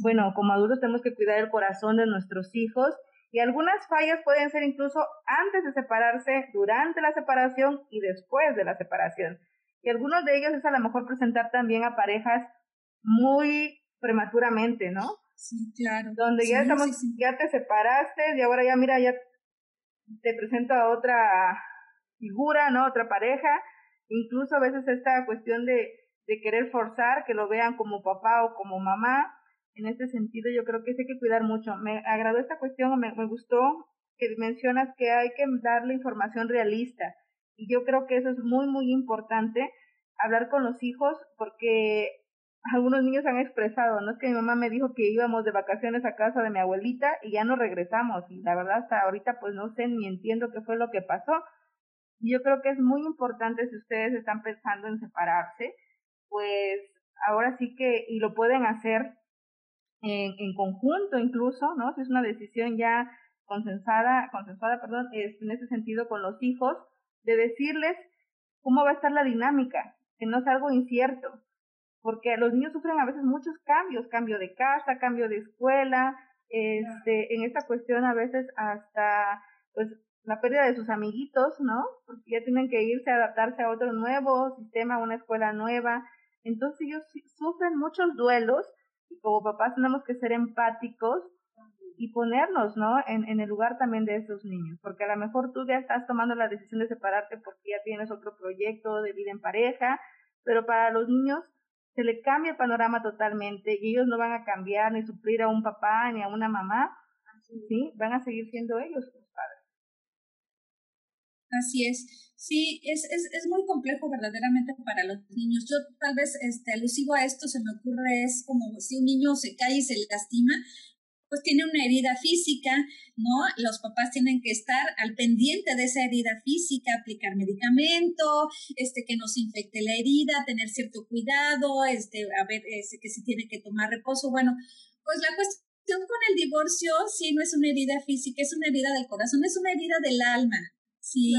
bueno, como adultos tenemos que cuidar el corazón de nuestros hijos y algunas fallas pueden ser incluso antes de separarse, durante la separación y después de la separación. Y algunos de ellos es a lo mejor presentar también a parejas muy prematuramente, ¿no? Sí, claro. Donde ya estamos, ya te separaste y ahora ya mira, ya te presento a otra figura, ¿no? Otra pareja. Incluso a veces esta cuestión de, de querer forzar que lo vean como papá o como mamá. En este sentido, yo creo que hay que cuidar mucho. Me agradó esta cuestión, me, me gustó que mencionas que hay que darle información realista. Y yo creo que eso es muy, muy importante, hablar con los hijos, porque algunos niños han expresado, no es que mi mamá me dijo que íbamos de vacaciones a casa de mi abuelita y ya no regresamos. Y la verdad hasta ahorita pues no sé ni entiendo qué fue lo que pasó. Y yo creo que es muy importante si ustedes están pensando en separarse, pues ahora sí que, y lo pueden hacer en, en conjunto incluso, ¿no? Si es una decisión ya consensuada, consensuada, perdón, es, en ese sentido con los hijos, de decirles cómo va a estar la dinámica, que no es algo incierto, porque los niños sufren a veces muchos cambios, cambio de casa, cambio de escuela, este, en esta cuestión a veces hasta, pues, la pérdida de sus amiguitos, ¿no? Porque ya tienen que irse a adaptarse a otro nuevo sistema, a una escuela nueva. Entonces ellos sufren muchos duelos como papás tenemos que ser empáticos y ponernos, ¿no? En, en el lugar también de esos niños, porque a lo mejor tú ya estás tomando la decisión de separarte porque ya tienes otro proyecto de vida en pareja, pero para los niños se le cambia el panorama totalmente y ellos no van a cambiar ni suplir a un papá ni a una mamá, ¿sí? Van a seguir siendo ellos los padres. Así es. Sí, es, es, es muy complejo verdaderamente para los niños. Yo tal vez este, alusivo a esto se me ocurre es como si un niño se cae y se lastima, pues tiene una herida física, ¿no? Los papás tienen que estar al pendiente de esa herida física, aplicar medicamento, este, que no se infecte la herida, tener cierto cuidado, este, a ver, este, que si tiene que tomar reposo. Bueno, pues la cuestión con el divorcio sí no es una herida física, es una herida del corazón, es una herida del alma, ¿sí?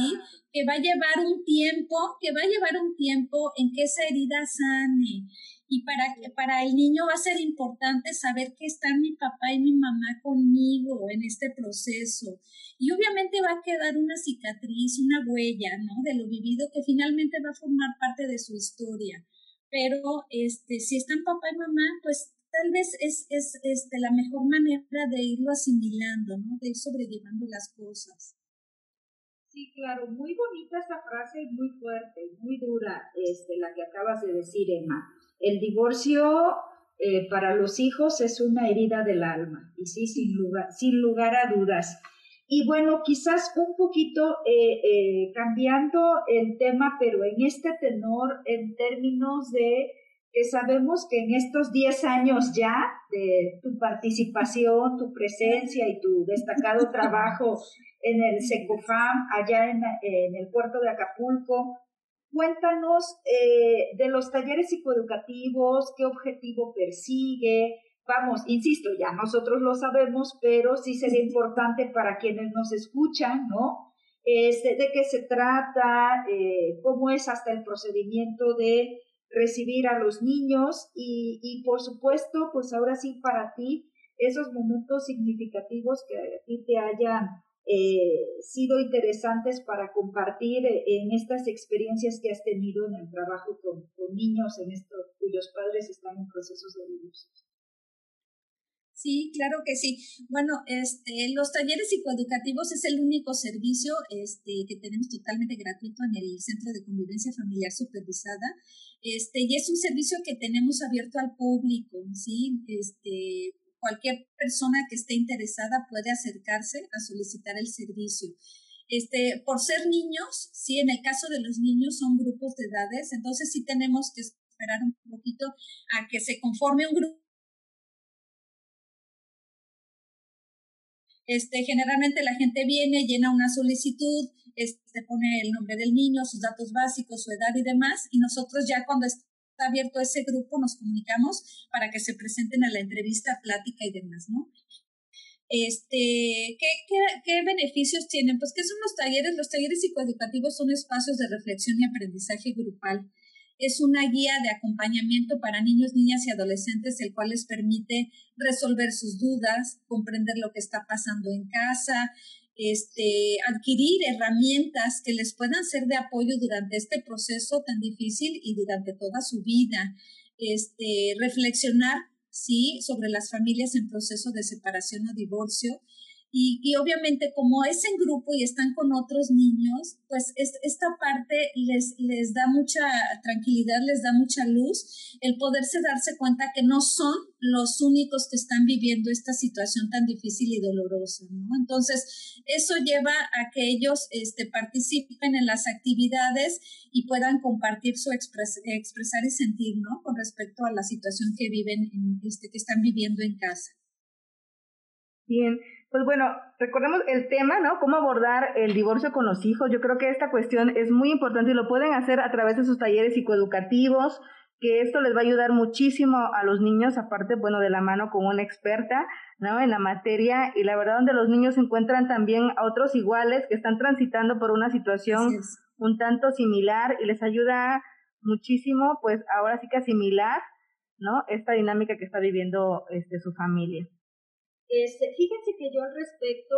Que va a llevar un tiempo, que va a llevar un tiempo en que esa herida sane y para, para el niño va a ser importante saber que están mi papá y mi mamá conmigo en este proceso. Y obviamente va a quedar una cicatriz, una huella, ¿no? De lo vivido que finalmente va a formar parte de su historia. Pero este, si están papá y mamá, pues tal vez es, es este, la mejor manera de irlo asimilando, ¿no? De ir sobrellevando las cosas. Sí, claro, muy bonita esa frase y muy fuerte, muy dura, este, la que acabas de decir, Emma. El divorcio eh, para los hijos es una herida del alma, y sí, sin lugar, sin lugar a dudas. Y bueno, quizás un poquito eh, eh, cambiando el tema, pero en este tenor, en términos de que sabemos que en estos 10 años ya de tu participación, tu presencia y tu destacado trabajo en el SECOFAM, allá en, en el puerto de Acapulco, Cuéntanos eh, de los talleres psicoeducativos, qué objetivo persigue. Vamos, insisto, ya nosotros lo sabemos, pero sí sería importante para quienes nos escuchan, ¿no? Este, de qué se trata, eh, cómo es hasta el procedimiento de recibir a los niños y, y por supuesto, pues ahora sí para ti, esos momentos significativos que a ti te hayan eh, sido interesantes para compartir eh, en estas experiencias que has tenido en el trabajo con, niños en estos, cuyos padres están en procesos de divorcio. Sí, claro que sí. Bueno, este, los talleres psicoeducativos es el único servicio este, que tenemos totalmente gratuito en el Centro de Convivencia Familiar Supervisada. Este, y es un servicio que tenemos abierto al público, ¿sí? Este, cualquier persona que esté interesada puede acercarse a solicitar el servicio. Este, por ser niños, sí, en el caso de los niños son grupos de edades, entonces sí tenemos que esperar un poquito a que se conforme un grupo. Este, generalmente la gente viene, llena una solicitud, este, pone el nombre del niño, sus datos básicos, su edad y demás, y nosotros ya cuando abierto ese grupo, nos comunicamos para que se presenten a la entrevista, plática y demás, ¿no? Este, ¿qué, qué, beneficios tienen? Pues, ¿qué son los talleres? Los talleres psicoeducativos son espacios de reflexión y aprendizaje grupal. Es una guía de acompañamiento para niños, niñas y adolescentes, el cual les permite resolver sus dudas, comprender lo que está pasando en casa, este, adquirir herramientas que les puedan ser de apoyo durante este proceso tan difícil y durante toda su vida. Este, reflexionar sí, sobre las familias en proceso de separación o divorcio y, y, obviamente como es en grupo y están con otros niños, pues es, esta parte les, les da mucha tranquilidad, les da mucha luz, el poderse darse cuenta que no son los únicos que están viviendo esta situación tan difícil y dolorosa, ¿no? Entonces, eso lleva a que ellos este, participen en las actividades y puedan compartir su expres, expresar y sentir, ¿no? Con respecto a la situación que viven, en, este, que están viviendo en casa. Bien, pues bueno, recordemos el tema, ¿no? Cómo abordar el divorcio con los hijos. Yo creo que esta cuestión es muy importante y lo pueden hacer a través de sus talleres psicoeducativos, que esto les va a ayudar muchísimo a los niños, aparte, bueno, de la mano con una experta, ¿no? En la materia y la verdad donde los niños encuentran también a otros iguales que están transitando por una situación un tanto similar y les ayuda muchísimo, pues ahora sí que asimilar, ¿no? Esta dinámica que está viviendo este, su familia. Este, fíjense que yo al respecto,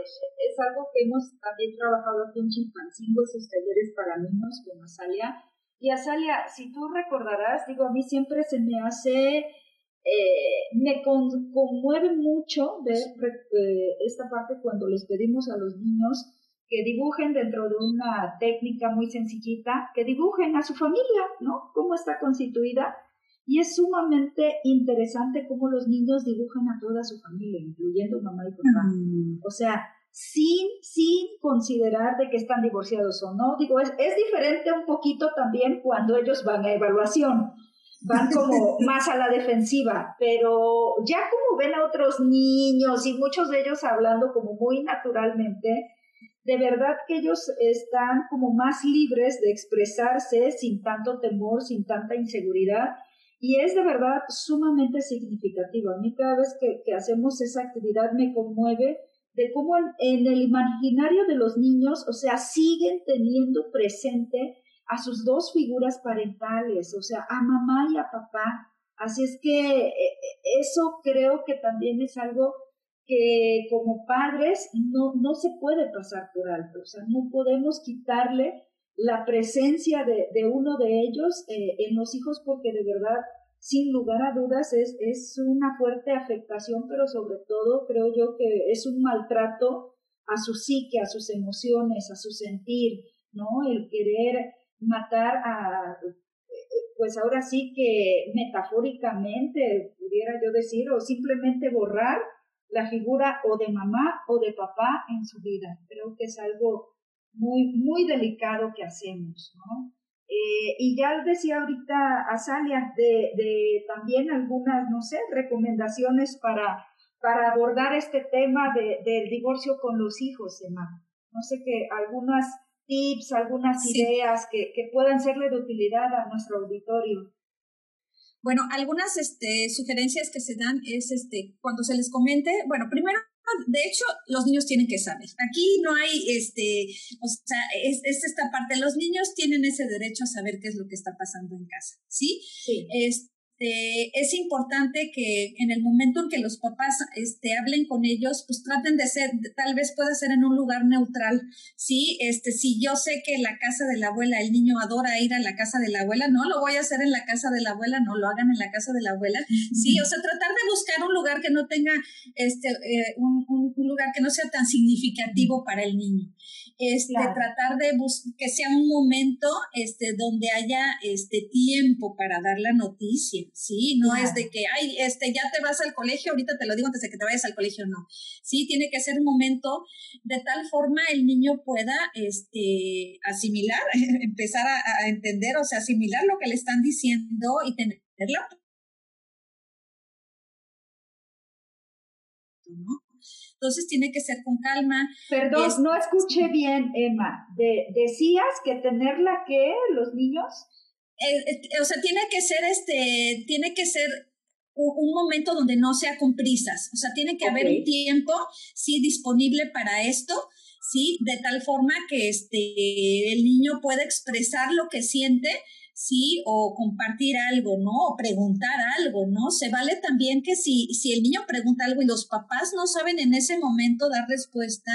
es algo que hemos también trabajado aquí en Chimpancingo, esos talleres para niños con Azalia. Y Azalia, si tú recordarás, digo, a mí siempre se me hace, eh, me conmueve mucho ver eh, esta parte cuando les pedimos a los niños que dibujen dentro de una técnica muy sencillita, que dibujen a su familia, ¿no? Cómo está constituida y es sumamente interesante cómo los niños dibujan a toda su familia, incluyendo mamá y papá. Mm. O sea, sin, sin considerar de que están divorciados o no. Digo, es, es diferente un poquito también cuando ellos van a evaluación. Van como más a la defensiva, pero ya como ven a otros niños y muchos de ellos hablando como muy naturalmente, de verdad que ellos están como más libres de expresarse sin tanto temor, sin tanta inseguridad y es de verdad sumamente significativo. A mí cada vez que, hacemos esa actividad me conmueve de cómo en, el imaginario de los niños, o sea, siguen teniendo presente a sus dos figuras parentales, o sea, a mamá y a papá. Así es que eh, eh, eso creo que también es algo que como padres no, no se puede pasar por alto, o sea, no podemos quitarle la presencia de, uno de ellos eh, en los hijos porque de verdad, sin lugar a dudas, es, es una fuerte afectación, pero sobre todo creo yo que es un maltrato a su psique, a sus emociones, a su sentir, ¿no? El querer matar a, pues ahora sí que metafóricamente, pudiera yo decir, o simplemente borrar la figura o de mamá o de papá en su vida. Creo que es algo muy, muy delicado que hacemos, ¿no? Eh, y ya decía ahorita Azalia de, de también algunas, no sé, recomendaciones para, para abordar este tema de, del divorcio con los hijos, Emma. No sé qué, algunas tips, algunas ideas que, que puedan serle de utilidad a nuestro auditorio. Bueno, algunas este, sugerencias que se dan es este, cuando se les comente, bueno, primero de hecho, los niños tienen que saber. Aquí no hay, este, o sea, es, esta parte. Los niños tienen ese derecho a saber qué es lo que está pasando en casa, ¿sí? sí. Este, es importante que en el momento en que los papás este, hablen con ellos, pues traten de ser, tal vez pueda ser en un lugar neutral, ¿sí? Este, si yo sé que la casa de la abuela, el niño adora ir a la casa de la abuela, no lo voy a hacer en la casa de la abuela, no lo hagan en la casa de la abuela, ¿sí? O sea, tratar de buscar un lugar que no tenga, este, eh, un, un, lugar que no sea tan significativo para el niño. Este, tratar de que sea un momento este, donde haya este, tiempo para dar la noticia, ¿sí? No es de que, ay, este, ya te vas al colegio, ahorita te lo digo antes de que te vayas al colegio, no. Sí, tiene que ser un momento de tal forma el niño pueda este, asimilar, empezar a, a entender, o sea, asimilar lo que le están diciendo y tener la ¿no? Entonces tiene que ser con calma. Perdón, no escuché bien, Emma. De, ¿Decías que tenerla que los niños? Eh, o sea, tiene que ser este, tiene que ser un, momento donde no sea con prisas. O sea, tiene que haber un tiempo, sí, disponible para esto. ¿sí? De tal forma que este, el niño pueda expresar lo que siente ¿sí? O compartir algo, ¿no? O preguntar algo, ¿no? Se vale también que si, si el niño pregunta algo y los papás no saben en ese momento dar respuesta,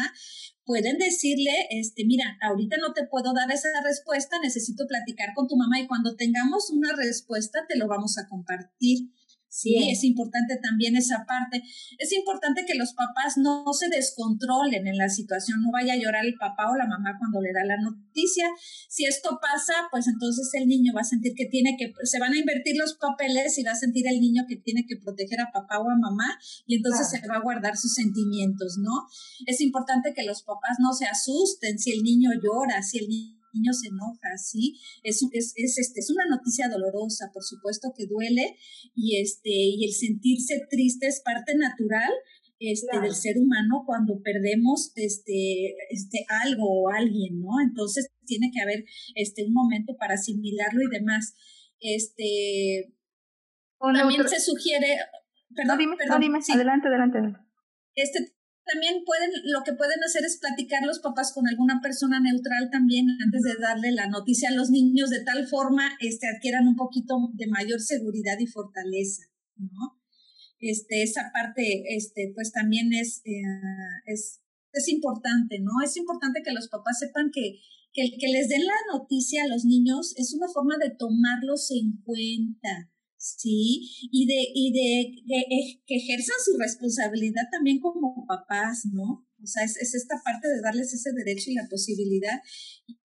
pueden decirle, este, mira, ahorita no te puedo dar esa respuesta, necesito platicar con tu mamá y cuando tengamos una respuesta te lo vamos a compartir. Sí, es importante también esa parte. Es importante que los papás no, se descontrolen en la situación, no vaya a llorar el papá o la mamá cuando le da la noticia. Si esto pasa, pues entonces el niño va a sentir que tiene que, se van a invertir los papeles y va a sentir el niño que tiene que proteger a papá o a mamá y entonces se va a guardar sus sentimientos, ¿no? Es importante que los papás no se asusten si el niño llora, si el niño niño se enoja, ¿sí? Es, es, es, este, es una noticia dolorosa, por supuesto que duele, y, este, y el sentirse triste es parte natural este, del ser humano cuando perdemos este, este, algo o alguien, ¿no? Entonces tiene que haber este, un momento para asimilarlo y demás. Este, también se sugiere... Perdón, dime, dime. adelante, adelante. Este, también pueden, lo que pueden hacer es platicar los papás con alguna persona neutral también antes de darle la noticia a los niños de tal forma este, adquieran un poquito de mayor seguridad y fortaleza, ¿no? Este, esa parte, este, pues también es, eh, es, es importante, ¿no? Es importante que los papás sepan que, que, que les den la noticia a los niños es una forma de tomarlos en cuenta, ¿sí? Y de, y de que, ejerzan su responsabilidad también como papás, ¿no? O sea, es, esta parte de darles ese derecho y la posibilidad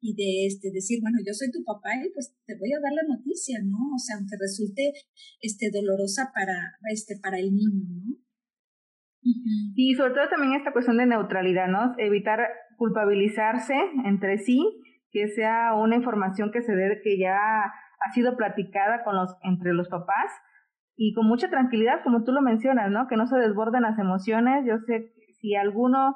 y de este, decir, bueno, yo soy tu papá y pues te voy a dar la noticia, ¿no? O sea, aunque resulte este, dolorosa para, este, para el niño, ¿no? Y sobre todo también esta cuestión de neutralidad, ¿no? Evitar culpabilizarse entre sí, que sea una información que se dé, que ya ha sido platicada con los, entre los papás y con mucha tranquilidad, como tú lo mencionas, ¿no? Que no se desborden las emociones. Yo sé que si alguno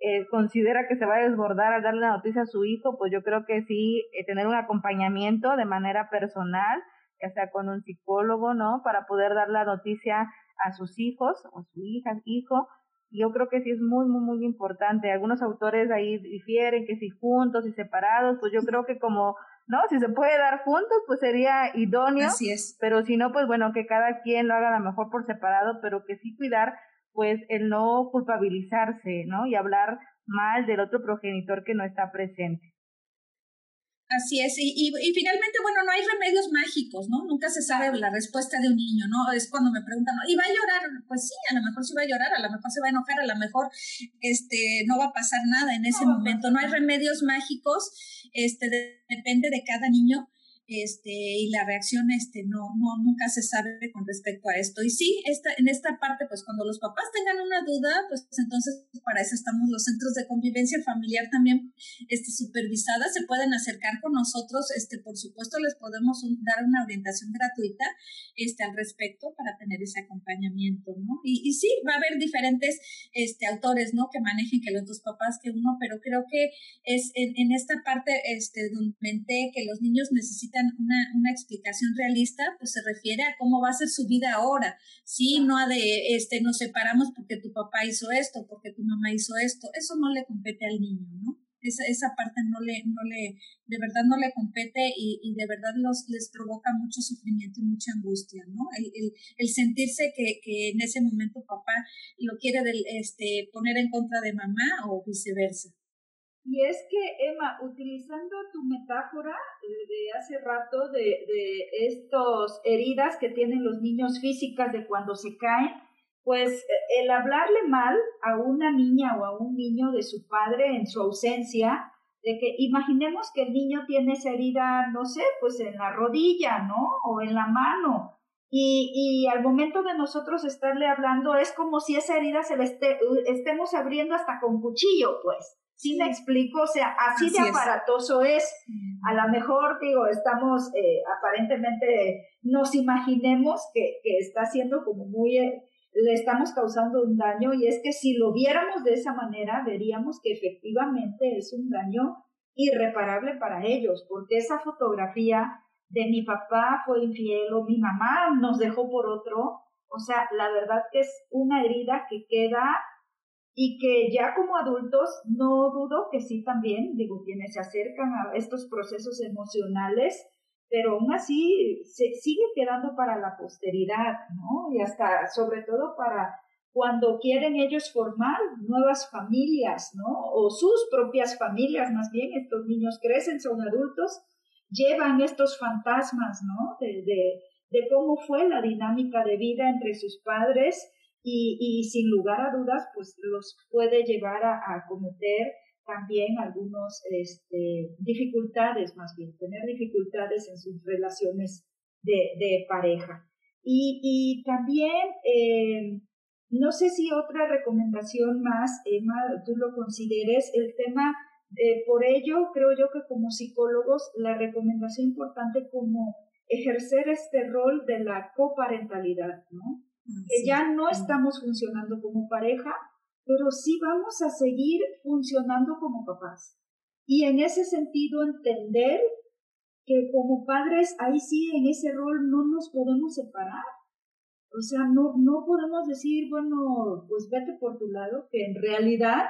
eh, considera que se va a desbordar al darle la noticia a su hijo, pues yo creo que sí, eh, tener un acompañamiento de manera personal, ya sea con un psicólogo, ¿no? Para poder dar la noticia a sus hijos o su hija, hijo. Yo creo que sí es muy, muy, muy importante. Algunos autores ahí difieren que si juntos y separados, pues yo creo que como ¿no? Si se puede dar juntos, pues sería idóneo. Así es. Pero si no, pues bueno, que cada quien lo haga a lo mejor por separado, pero que sí cuidar, pues el no culpabilizarse, ¿no? Y hablar mal del otro progenitor que no está presente. Así es, y, y, finalmente, bueno, no hay remedios mágicos, ¿no? Nunca se sabe la respuesta de un niño, ¿no? Es cuando me preguntan, ¿y va a llorar? Pues sí, a lo mejor sí va a llorar, a lo mejor se va a enojar, a lo mejor este, no va a pasar nada en ese momento. No hay remedios mágicos, este, depende de cada niño este, y la reacción este, no, no, nunca se sabe con respecto a esto. Y sí, esta, en esta parte, pues cuando los papás tengan una duda, pues entonces para eso estamos los centros de convivencia familiar también este, supervisadas, se pueden acercar con nosotros, este, por supuesto les podemos dar una orientación gratuita este, al respecto para tener ese acompañamiento, ¿no? Y, y sí, va a haber diferentes este, autores, ¿no? Que manejen que los dos papás que uno, pero creo que es en, en esta parte este, donde comenté que los niños necesitan una, una, explicación realista, pues se refiere a cómo va a ser su vida ahora, ¿sí? No a de, este, nos separamos porque tu papá hizo esto, porque tu mamá hizo esto, eso no le compete al niño, ¿no? Esa, esa parte no le, no le, de verdad no le compete y, y de verdad los, les provoca mucho sufrimiento y mucha angustia, ¿no? El, el, el sentirse que, que, en ese momento papá lo quiere del, este, poner en contra de mamá o viceversa. Y es que, Emma, utilizando tu metáfora de hace rato de, de estas heridas que tienen los niños físicas de cuando se caen, pues eh, el hablarle mal a una niña o a un niño de su padre en su ausencia, de que imaginemos que el niño tiene esa herida, no sé, pues en la rodilla, ¿no? O en la mano. Y, y al momento de nosotros estarle hablando es como si esa herida se le esté, estemos abriendo hasta con cuchillo, pues. ¿Sí me explico? O sea, así, de aparatoso es. A lo mejor, digo, estamos, eh, aparentemente, nos imaginemos que, que está siendo como muy, eh, le estamos causando un daño y es que si lo viéramos de esa manera, veríamos que efectivamente es un daño irreparable para ellos, porque esa fotografía de mi papá fue infiel o mi mamá nos dejó por otro, o sea, la verdad que es una herida que queda y que ya como adultos no dudo que sí también, digo, quienes se acercan a estos procesos emocionales, pero aún así se sigue quedando para la posteridad, ¿no? Y hasta, sobre todo para cuando quieren ellos formar nuevas familias, ¿no? O sus propias familias, más bien, estos niños crecen, son adultos, llevan estos fantasmas, ¿no? De, de, de cómo fue la dinámica de vida entre sus padres y, y sin lugar a dudas, pues los puede llevar a, a cometer también algunas este, dificultades, más bien, tener dificultades en sus relaciones de, de pareja. Y, y también, eh, no sé si otra recomendación más, Emma, tú lo consideres, el tema, eh, por ello creo yo que como psicólogos, la recomendación importante como ejercer este rol de la coparentalidad, ¿no? Ya no estamos funcionando como pareja, pero sí vamos a seguir funcionando como papás. Y en ese sentido entender que como padres ahí sí en ese rol no nos podemos separar. O sea, no, no podemos decir, bueno, pues vete por tu lado, que en realidad,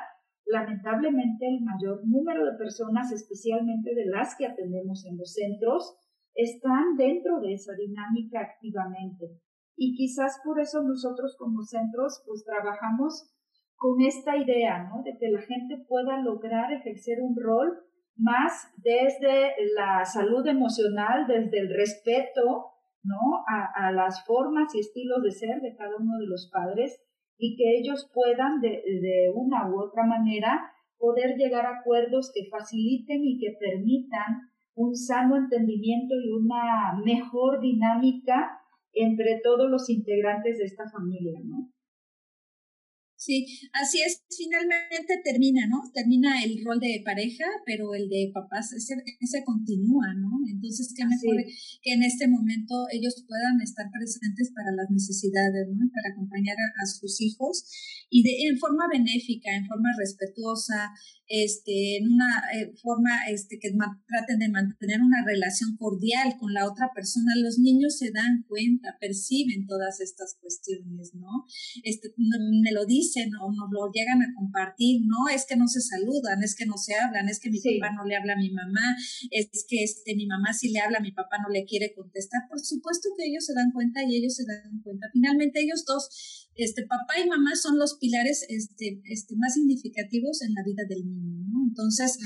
lamentablemente, el mayor número de personas, especialmente de las que atendemos en los centros, están dentro de esa dinámica activamente. Y quizás por eso nosotros como centros, pues trabajamos con esta idea, ¿no? De que la gente pueda lograr ejercer un rol más desde la salud emocional, desde el respeto, ¿no? A, las formas y estilos de ser de cada uno de los padres y que ellos puedan de, de una u otra manera poder llegar a acuerdos que faciliten y que permitan un sano entendimiento y una mejor dinámica entre todos los integrantes de esta familia, ¿no? Sí, así es, finalmente termina, ¿no? Termina el rol de pareja, pero el de papás, ese, ese continúa, ¿no? Entonces, qué mejor que en este momento ellos puedan estar presentes para las necesidades, ¿no? Para acompañar a, sus hijos y de, en forma benéfica, en forma respetuosa, este, en una eh, forma este, que traten de mantener una relación cordial con la otra persona. Los niños se dan cuenta, perciben todas estas cuestiones, ¿no? Este, me lo dicen o nos lo llegan a compartir, no es que no se saludan, es que no se hablan, es que mi papá no le habla a mi mamá, es que este, mi mamá sí le habla, mi papá no le quiere contestar. Por supuesto que ellos se dan cuenta y ellos se dan cuenta. Finalmente ellos dos este, papá y mamá son los pilares este, este, más significativos en la vida del niño, ¿no? Entonces,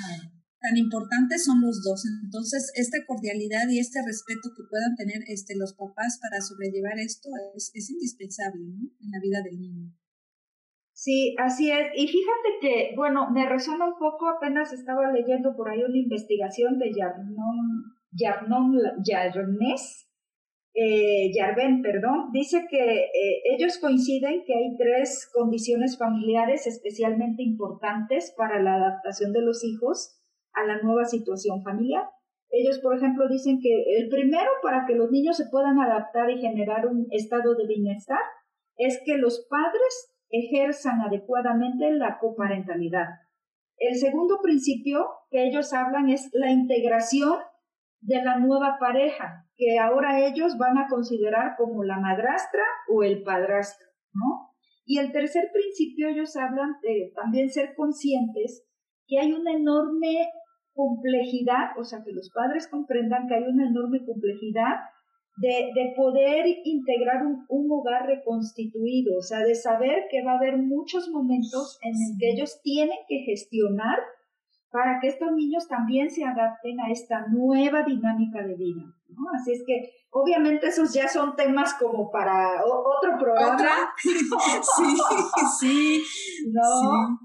tan importantes son los dos. Entonces, esta cordialidad y este respeto que puedan tener este, los papás para sobrellevar esto es, es indispensable, ¿no? En la vida del niño. Sí, así es. Y fíjate que, bueno, me resuena un poco, apenas estaba leyendo por ahí una investigación de Yarnon, Yarnon Yarnés, eh, Yarben, perdón, dice que eh, ellos coinciden que hay tres condiciones familiares especialmente importantes para la adaptación de los hijos a la nueva situación familiar. Ellos, por ejemplo, dicen que el primero para que los niños se puedan adaptar y generar un estado de bienestar es que los padres ejerzan adecuadamente la coparentalidad. El segundo principio que ellos hablan es la integración de la nueva pareja, que ahora ellos van a considerar como la madrastra o el padrastro, ¿no? Y el tercer principio, ellos hablan de también ser conscientes que hay una enorme complejidad, o sea, que los padres comprendan que hay una enorme complejidad de, de poder integrar un, un, hogar reconstituido, o sea, de saber que va a haber muchos momentos en los que ellos tienen que gestionar para que estos niños también se adapten a esta nueva dinámica de vida. ¿No? Así es que obviamente esos ya son temas como para otro programa. sí, sí. ¿No?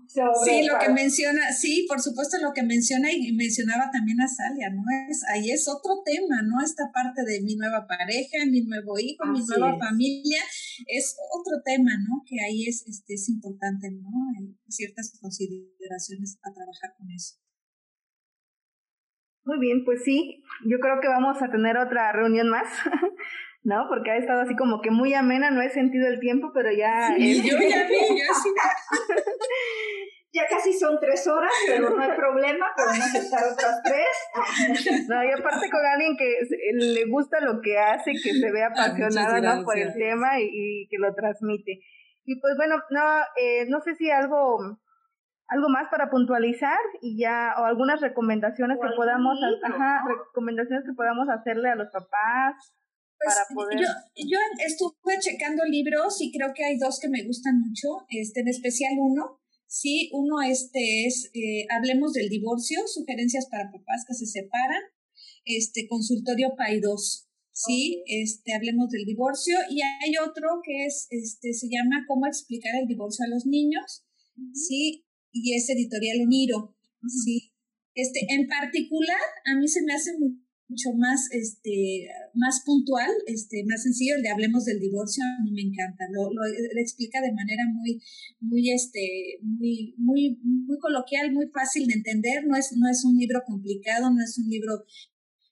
Sí, lo que menciona, sí, por supuesto lo que menciona y mencionaba también a Salia, ¿no? Es, ahí es otro tema, ¿no? Esta parte de mi nueva pareja, mi nuevo hijo, mi nueva familia, es otro tema, ¿no? Que ahí es, este, es importante, ¿no? Hay ciertas consideraciones a trabajar con eso. Muy bien, pues sí, yo creo que vamos a tener otra reunión más, ¿no? Porque ha estado así como que muy amena, no he sentido el tiempo, pero ya... Sí, yo ya vi, yo sí. ya casi son tres horas, pero no hay problema, podemos estar otras tres. No, y aparte con alguien que le gusta lo que hace, que se ve apasionada ¿no? por el tema y, que lo transmite. Y pues bueno, no, eh, no sé si algo algo más para puntualizar y ya o algunas recomendaciones que podamos ajá, recomendaciones que podamos hacerle a los papás pues, para poder yo, yo estuve checando libros y creo que hay dos que me gustan mucho este en especial uno. Sí uno este es eh, hablemos del divorcio sugerencias para papás que se separan este consultorio PAI 2 Sí, este, hablemos del divorcio. Y hay otro que es, este, se llama Cómo explicar el divorcio a los niños, sí, y es editorial Uniro, sí. Este, en particular, a mí se me hace mucho más, este, más puntual, este, más sencillo el de hablemos del divorcio, a mí me encanta, lo, lo, explica de manera muy, muy, este, muy, muy, muy coloquial, muy fácil de entender, no es, no es un libro complicado, no es un libro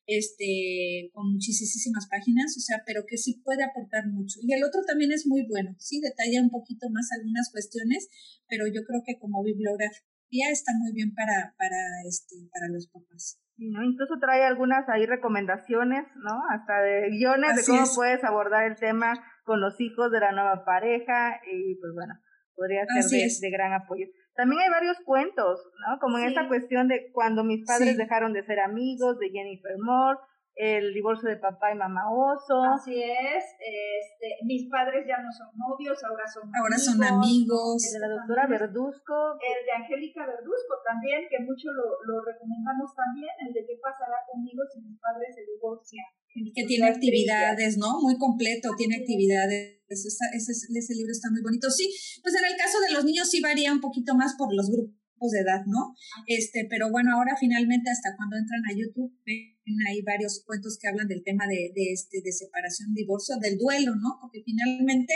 este, con muchísimas páginas, o sea, pero que sí puede aportar mucho. Y el otro también es muy bueno, sí, detalla un poquito más algunas cuestiones, pero yo creo que como bibliografía está muy bien para, para, este, para los papás. ¿no? Incluso trae algunas ahí recomendaciones, ¿no? Hasta de guiones de cómo puedes abordar el tema con los hijos de la nueva pareja y pues bueno, podría ser de, gran apoyo. También hay varios cuentos, ¿no? Como en esta cuestión de cuando mis padres dejaron de ser amigos, de Jennifer Moore, el divorcio de papá y mamá oso. Así es, este, mis padres ya no son novios, ahora son ahora amigos. son amigos. El de la doctora Verduzco. El de Angélica Verduzco también, que mucho lo, lo recomendamos también, el de qué pasará conmigo si mis padres se divorcian. Que tiene actividades, ¿no? Muy completo, tiene actividades. Ese, ese, ese libro está muy bonito. Sí, pues en el caso de los niños sí varía un poquito más por los grupos de edad, ¿no? Este, pero bueno, ahora finalmente hasta cuando entran a YouTube ven ahí varios cuentos que hablan del tema de, de, este, de separación, divorcio, del duelo, ¿no? Porque finalmente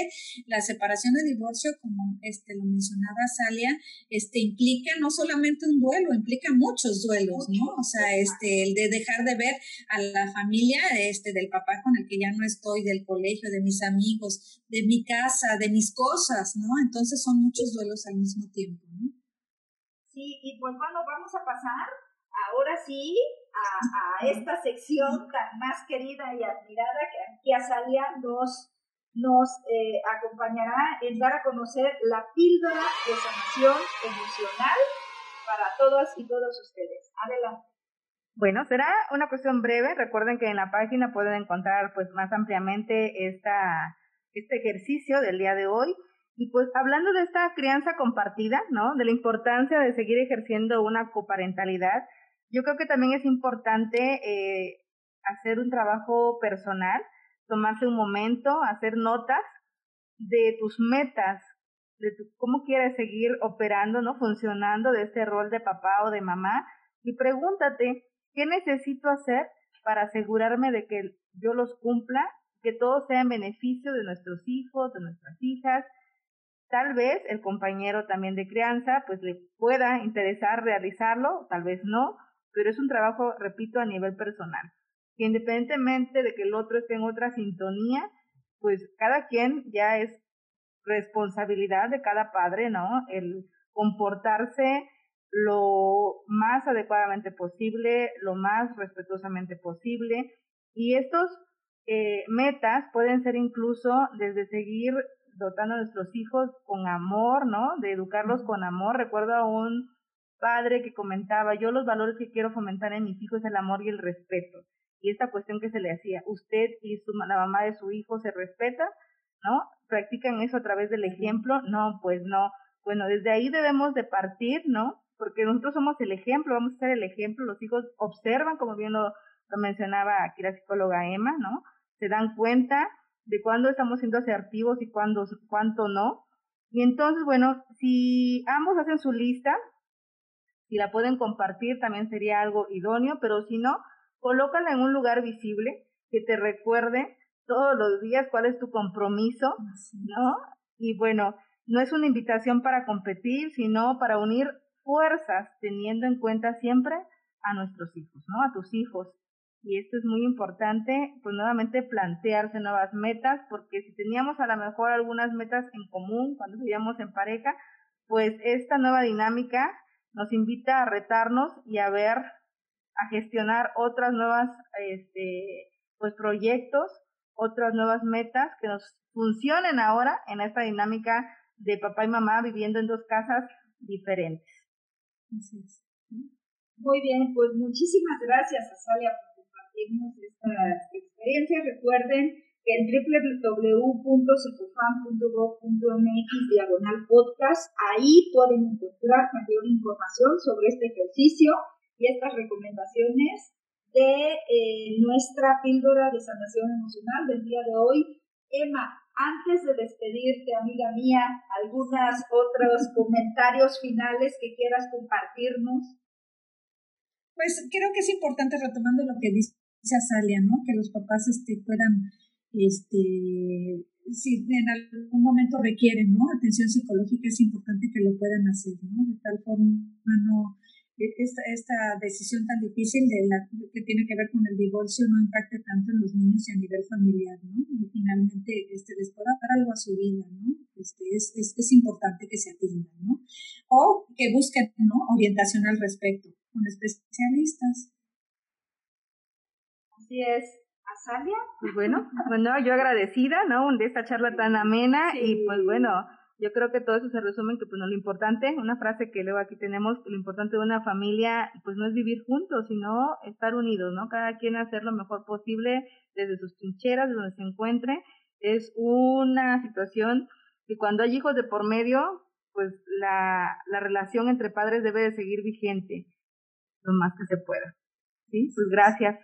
la separación de divorcio, como este, lo mencionaba Salia, este, implica no solamente un duelo, implica muchos duelos, ¿no? O sea, este, el de dejar de ver a la familia, este, del papá con el que ya no estoy, del colegio, de mis amigos, de mi casa, de mis cosas, ¿no? Entonces son muchos duelos al mismo tiempo, ¿no? Sí, y pues bueno, vamos a pasar ahora sí a, esta sección tan más querida y admirada que aquí Azalia nos, nos eh, acompañará en dar a conocer la píldora de sanación emocional para todas y todos ustedes. Adelante. Bueno, será una cuestión breve. Recuerden que en la página pueden encontrar pues más ampliamente esta, este ejercicio del día de hoy. Y pues hablando de esta crianza compartida, ¿no? De la importancia de seguir ejerciendo una coparentalidad, yo creo que también es importante eh, hacer un trabajo personal, tomarse un momento, hacer notas de tus metas, de tu, cómo quieres seguir operando, ¿no? Funcionando de este rol de papá o de mamá y pregúntate, ¿qué necesito hacer para asegurarme de que yo los cumpla, que todo sea en beneficio de nuestros hijos, de nuestras hijas, Tal vez el compañero también de crianza pues le pueda interesar realizarlo, tal vez no, pero es un trabajo, repito, a nivel personal. Que independientemente de que el otro esté en otra sintonía, pues cada quien ya es responsabilidad de cada padre, ¿no? El comportarse lo más adecuadamente posible, lo más respetuosamente posible. Y estos eh, metas pueden ser incluso desde seguir dotando a nuestros hijos con amor, ¿no? De educarlos con amor. Recuerdo a un padre que comentaba, yo los valores que quiero fomentar en mis hijos es el amor y el respeto. Y esta cuestión que se le hacía, usted y su, la mamá de su hijo se respeta, ¿no? ¿Practican eso a través del ejemplo? No, pues no. Bueno, desde ahí debemos de partir, ¿no? Porque nosotros somos el ejemplo, vamos a ser el ejemplo, los hijos observan, como bien lo, lo mencionaba aquí la psicóloga Emma, ¿no? Se dan cuenta de cuándo estamos siendo asertivos y cuándo, cuánto no. Y entonces, bueno, si ambos hacen su lista, si la pueden compartir también sería algo idóneo, pero si no, colócala en un lugar visible que te recuerde todos los días cuál es tu compromiso, ¿no? Y bueno, no es una invitación para competir, sino para unir fuerzas, teniendo en cuenta siempre a nuestros hijos, ¿no? A tus hijos y esto es muy importante, pues nuevamente plantearse nuevas metas, porque si teníamos a lo mejor algunas metas en común cuando vivíamos en pareja, pues esta nueva dinámica nos invita a retarnos y a ver, a gestionar otras nuevas, este, pues proyectos, otras nuevas metas que nos funcionen ahora en esta dinámica de papá y mamá viviendo en dos casas diferentes. Muy bien, pues muchísimas gracias, Azalia, estas experiencias. Recuerden que en www.secofam.gov.mx diagonal podcast, ahí pueden encontrar mayor información sobre este ejercicio y estas recomendaciones de eh, nuestra píldora de sanación emocional del día de hoy. Emma, antes de despedirte, amiga mía, algunos otros comentarios finales que quieras compartirnos. Pues creo que es importante, retomando lo que dice ¿no? Que los papás este, puedan, este, si en algún momento requieren, ¿no? Atención psicológica, es importante que lo puedan hacer, ¿no? De tal forma no esta, esta decisión tan difícil de la, que tiene que ver con el divorcio no impacte tanto en los niños y a nivel familiar, ¿no? Y finalmente este, les pueda dar algo a su vida, ¿no? Este, es, es, es importante que se atiendan, ¿no? O que busquen, ¿no? Orientación al respecto con especialistas. Así es. ¿Azalia? Pues bueno, bueno, yo agradecida, ¿no? De esta charla tan amena y pues bueno, yo creo que todo eso se resume en que pues no lo importante, una frase que luego aquí tenemos, lo importante de una familia pues no es vivir juntos, sino estar unidos, ¿no? Cada quien hacer lo mejor posible desde sus trincheras, de donde se encuentre. Es una situación que cuando hay hijos de por medio, pues la, la relación entre padres debe de seguir vigente lo más que se pueda. ¿Sí? Pues gracias.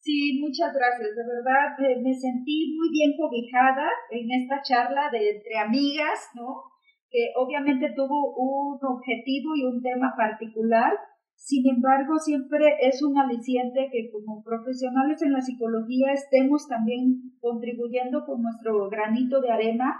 Sí, muchas gracias. De verdad, eh, me sentí muy bien cobijada en esta charla de entre amigas, ¿no? Que obviamente tuvo un objetivo y un tema particular. Sin embargo, siempre es un aliciente que como profesionales en la psicología estemos también contribuyendo con nuestro granito de arena,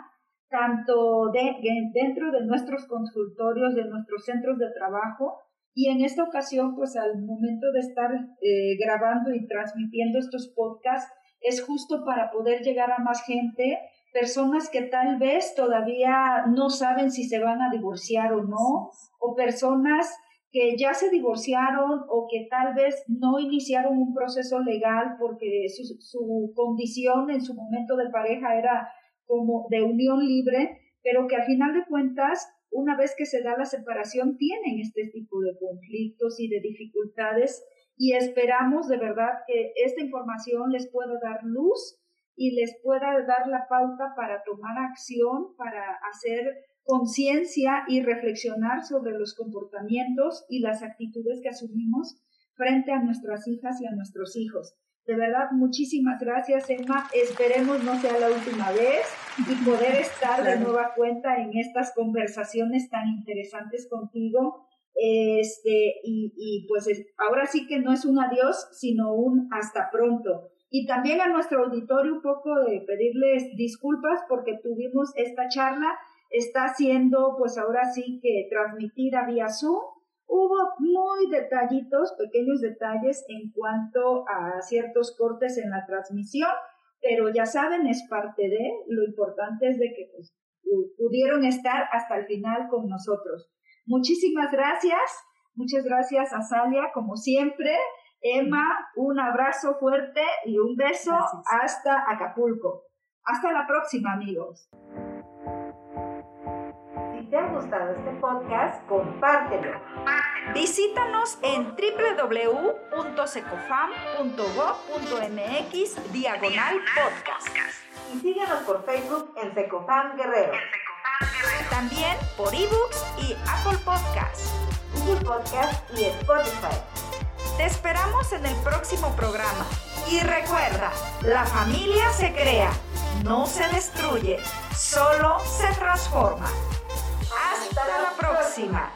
tanto de, dentro de nuestros consultorios, de nuestros centros de trabajo, y en esta ocasión, pues al momento de estar eh, grabando y transmitiendo estos podcasts, es justo para poder llegar a más gente, personas que tal vez todavía no saben si se van a divorciar o no, o personas que ya se divorciaron o que tal vez no iniciaron un proceso legal porque su, su condición en su momento de pareja era como de unión libre, pero que al final de cuentas una vez que se da la separación, tienen este tipo de conflictos y de dificultades y esperamos de verdad que esta información les pueda dar luz y les pueda dar la pauta para tomar acción, para hacer conciencia y reflexionar sobre los comportamientos y las actitudes que asumimos frente a nuestras hijas y a nuestros hijos. De verdad, muchísimas gracias, Emma. Esperemos no sea la última vez y poder estar de nueva cuenta en estas conversaciones tan interesantes contigo. Este, y, y pues ahora sí que no es un adiós, sino un hasta pronto. Y también a nuestro auditorio un poco de pedirles disculpas porque tuvimos esta charla, está siendo pues ahora sí que transmitida vía Zoom Hubo muy detallitos, pequeños detalles en cuanto a ciertos cortes en la transmisión, pero ya saben, es parte de, lo importante es de que pues, pudieron estar hasta el final con nosotros. Muchísimas gracias, muchas gracias a Salia, como siempre. Emma, un abrazo fuerte y un beso hasta Acapulco. Hasta la próxima, amigos te ha gustado este podcast, compártelo. Visítanos en www.secofam.gov.mx diagonal podcast. Y síguenos por Facebook en Secofam Guerrero. También por ebooks y Apple Podcasts, Google Podcasts y Spotify. Te esperamos en el próximo programa. Y recuerda, la familia se crea, no se destruye, solo se transforma. Até a próxima.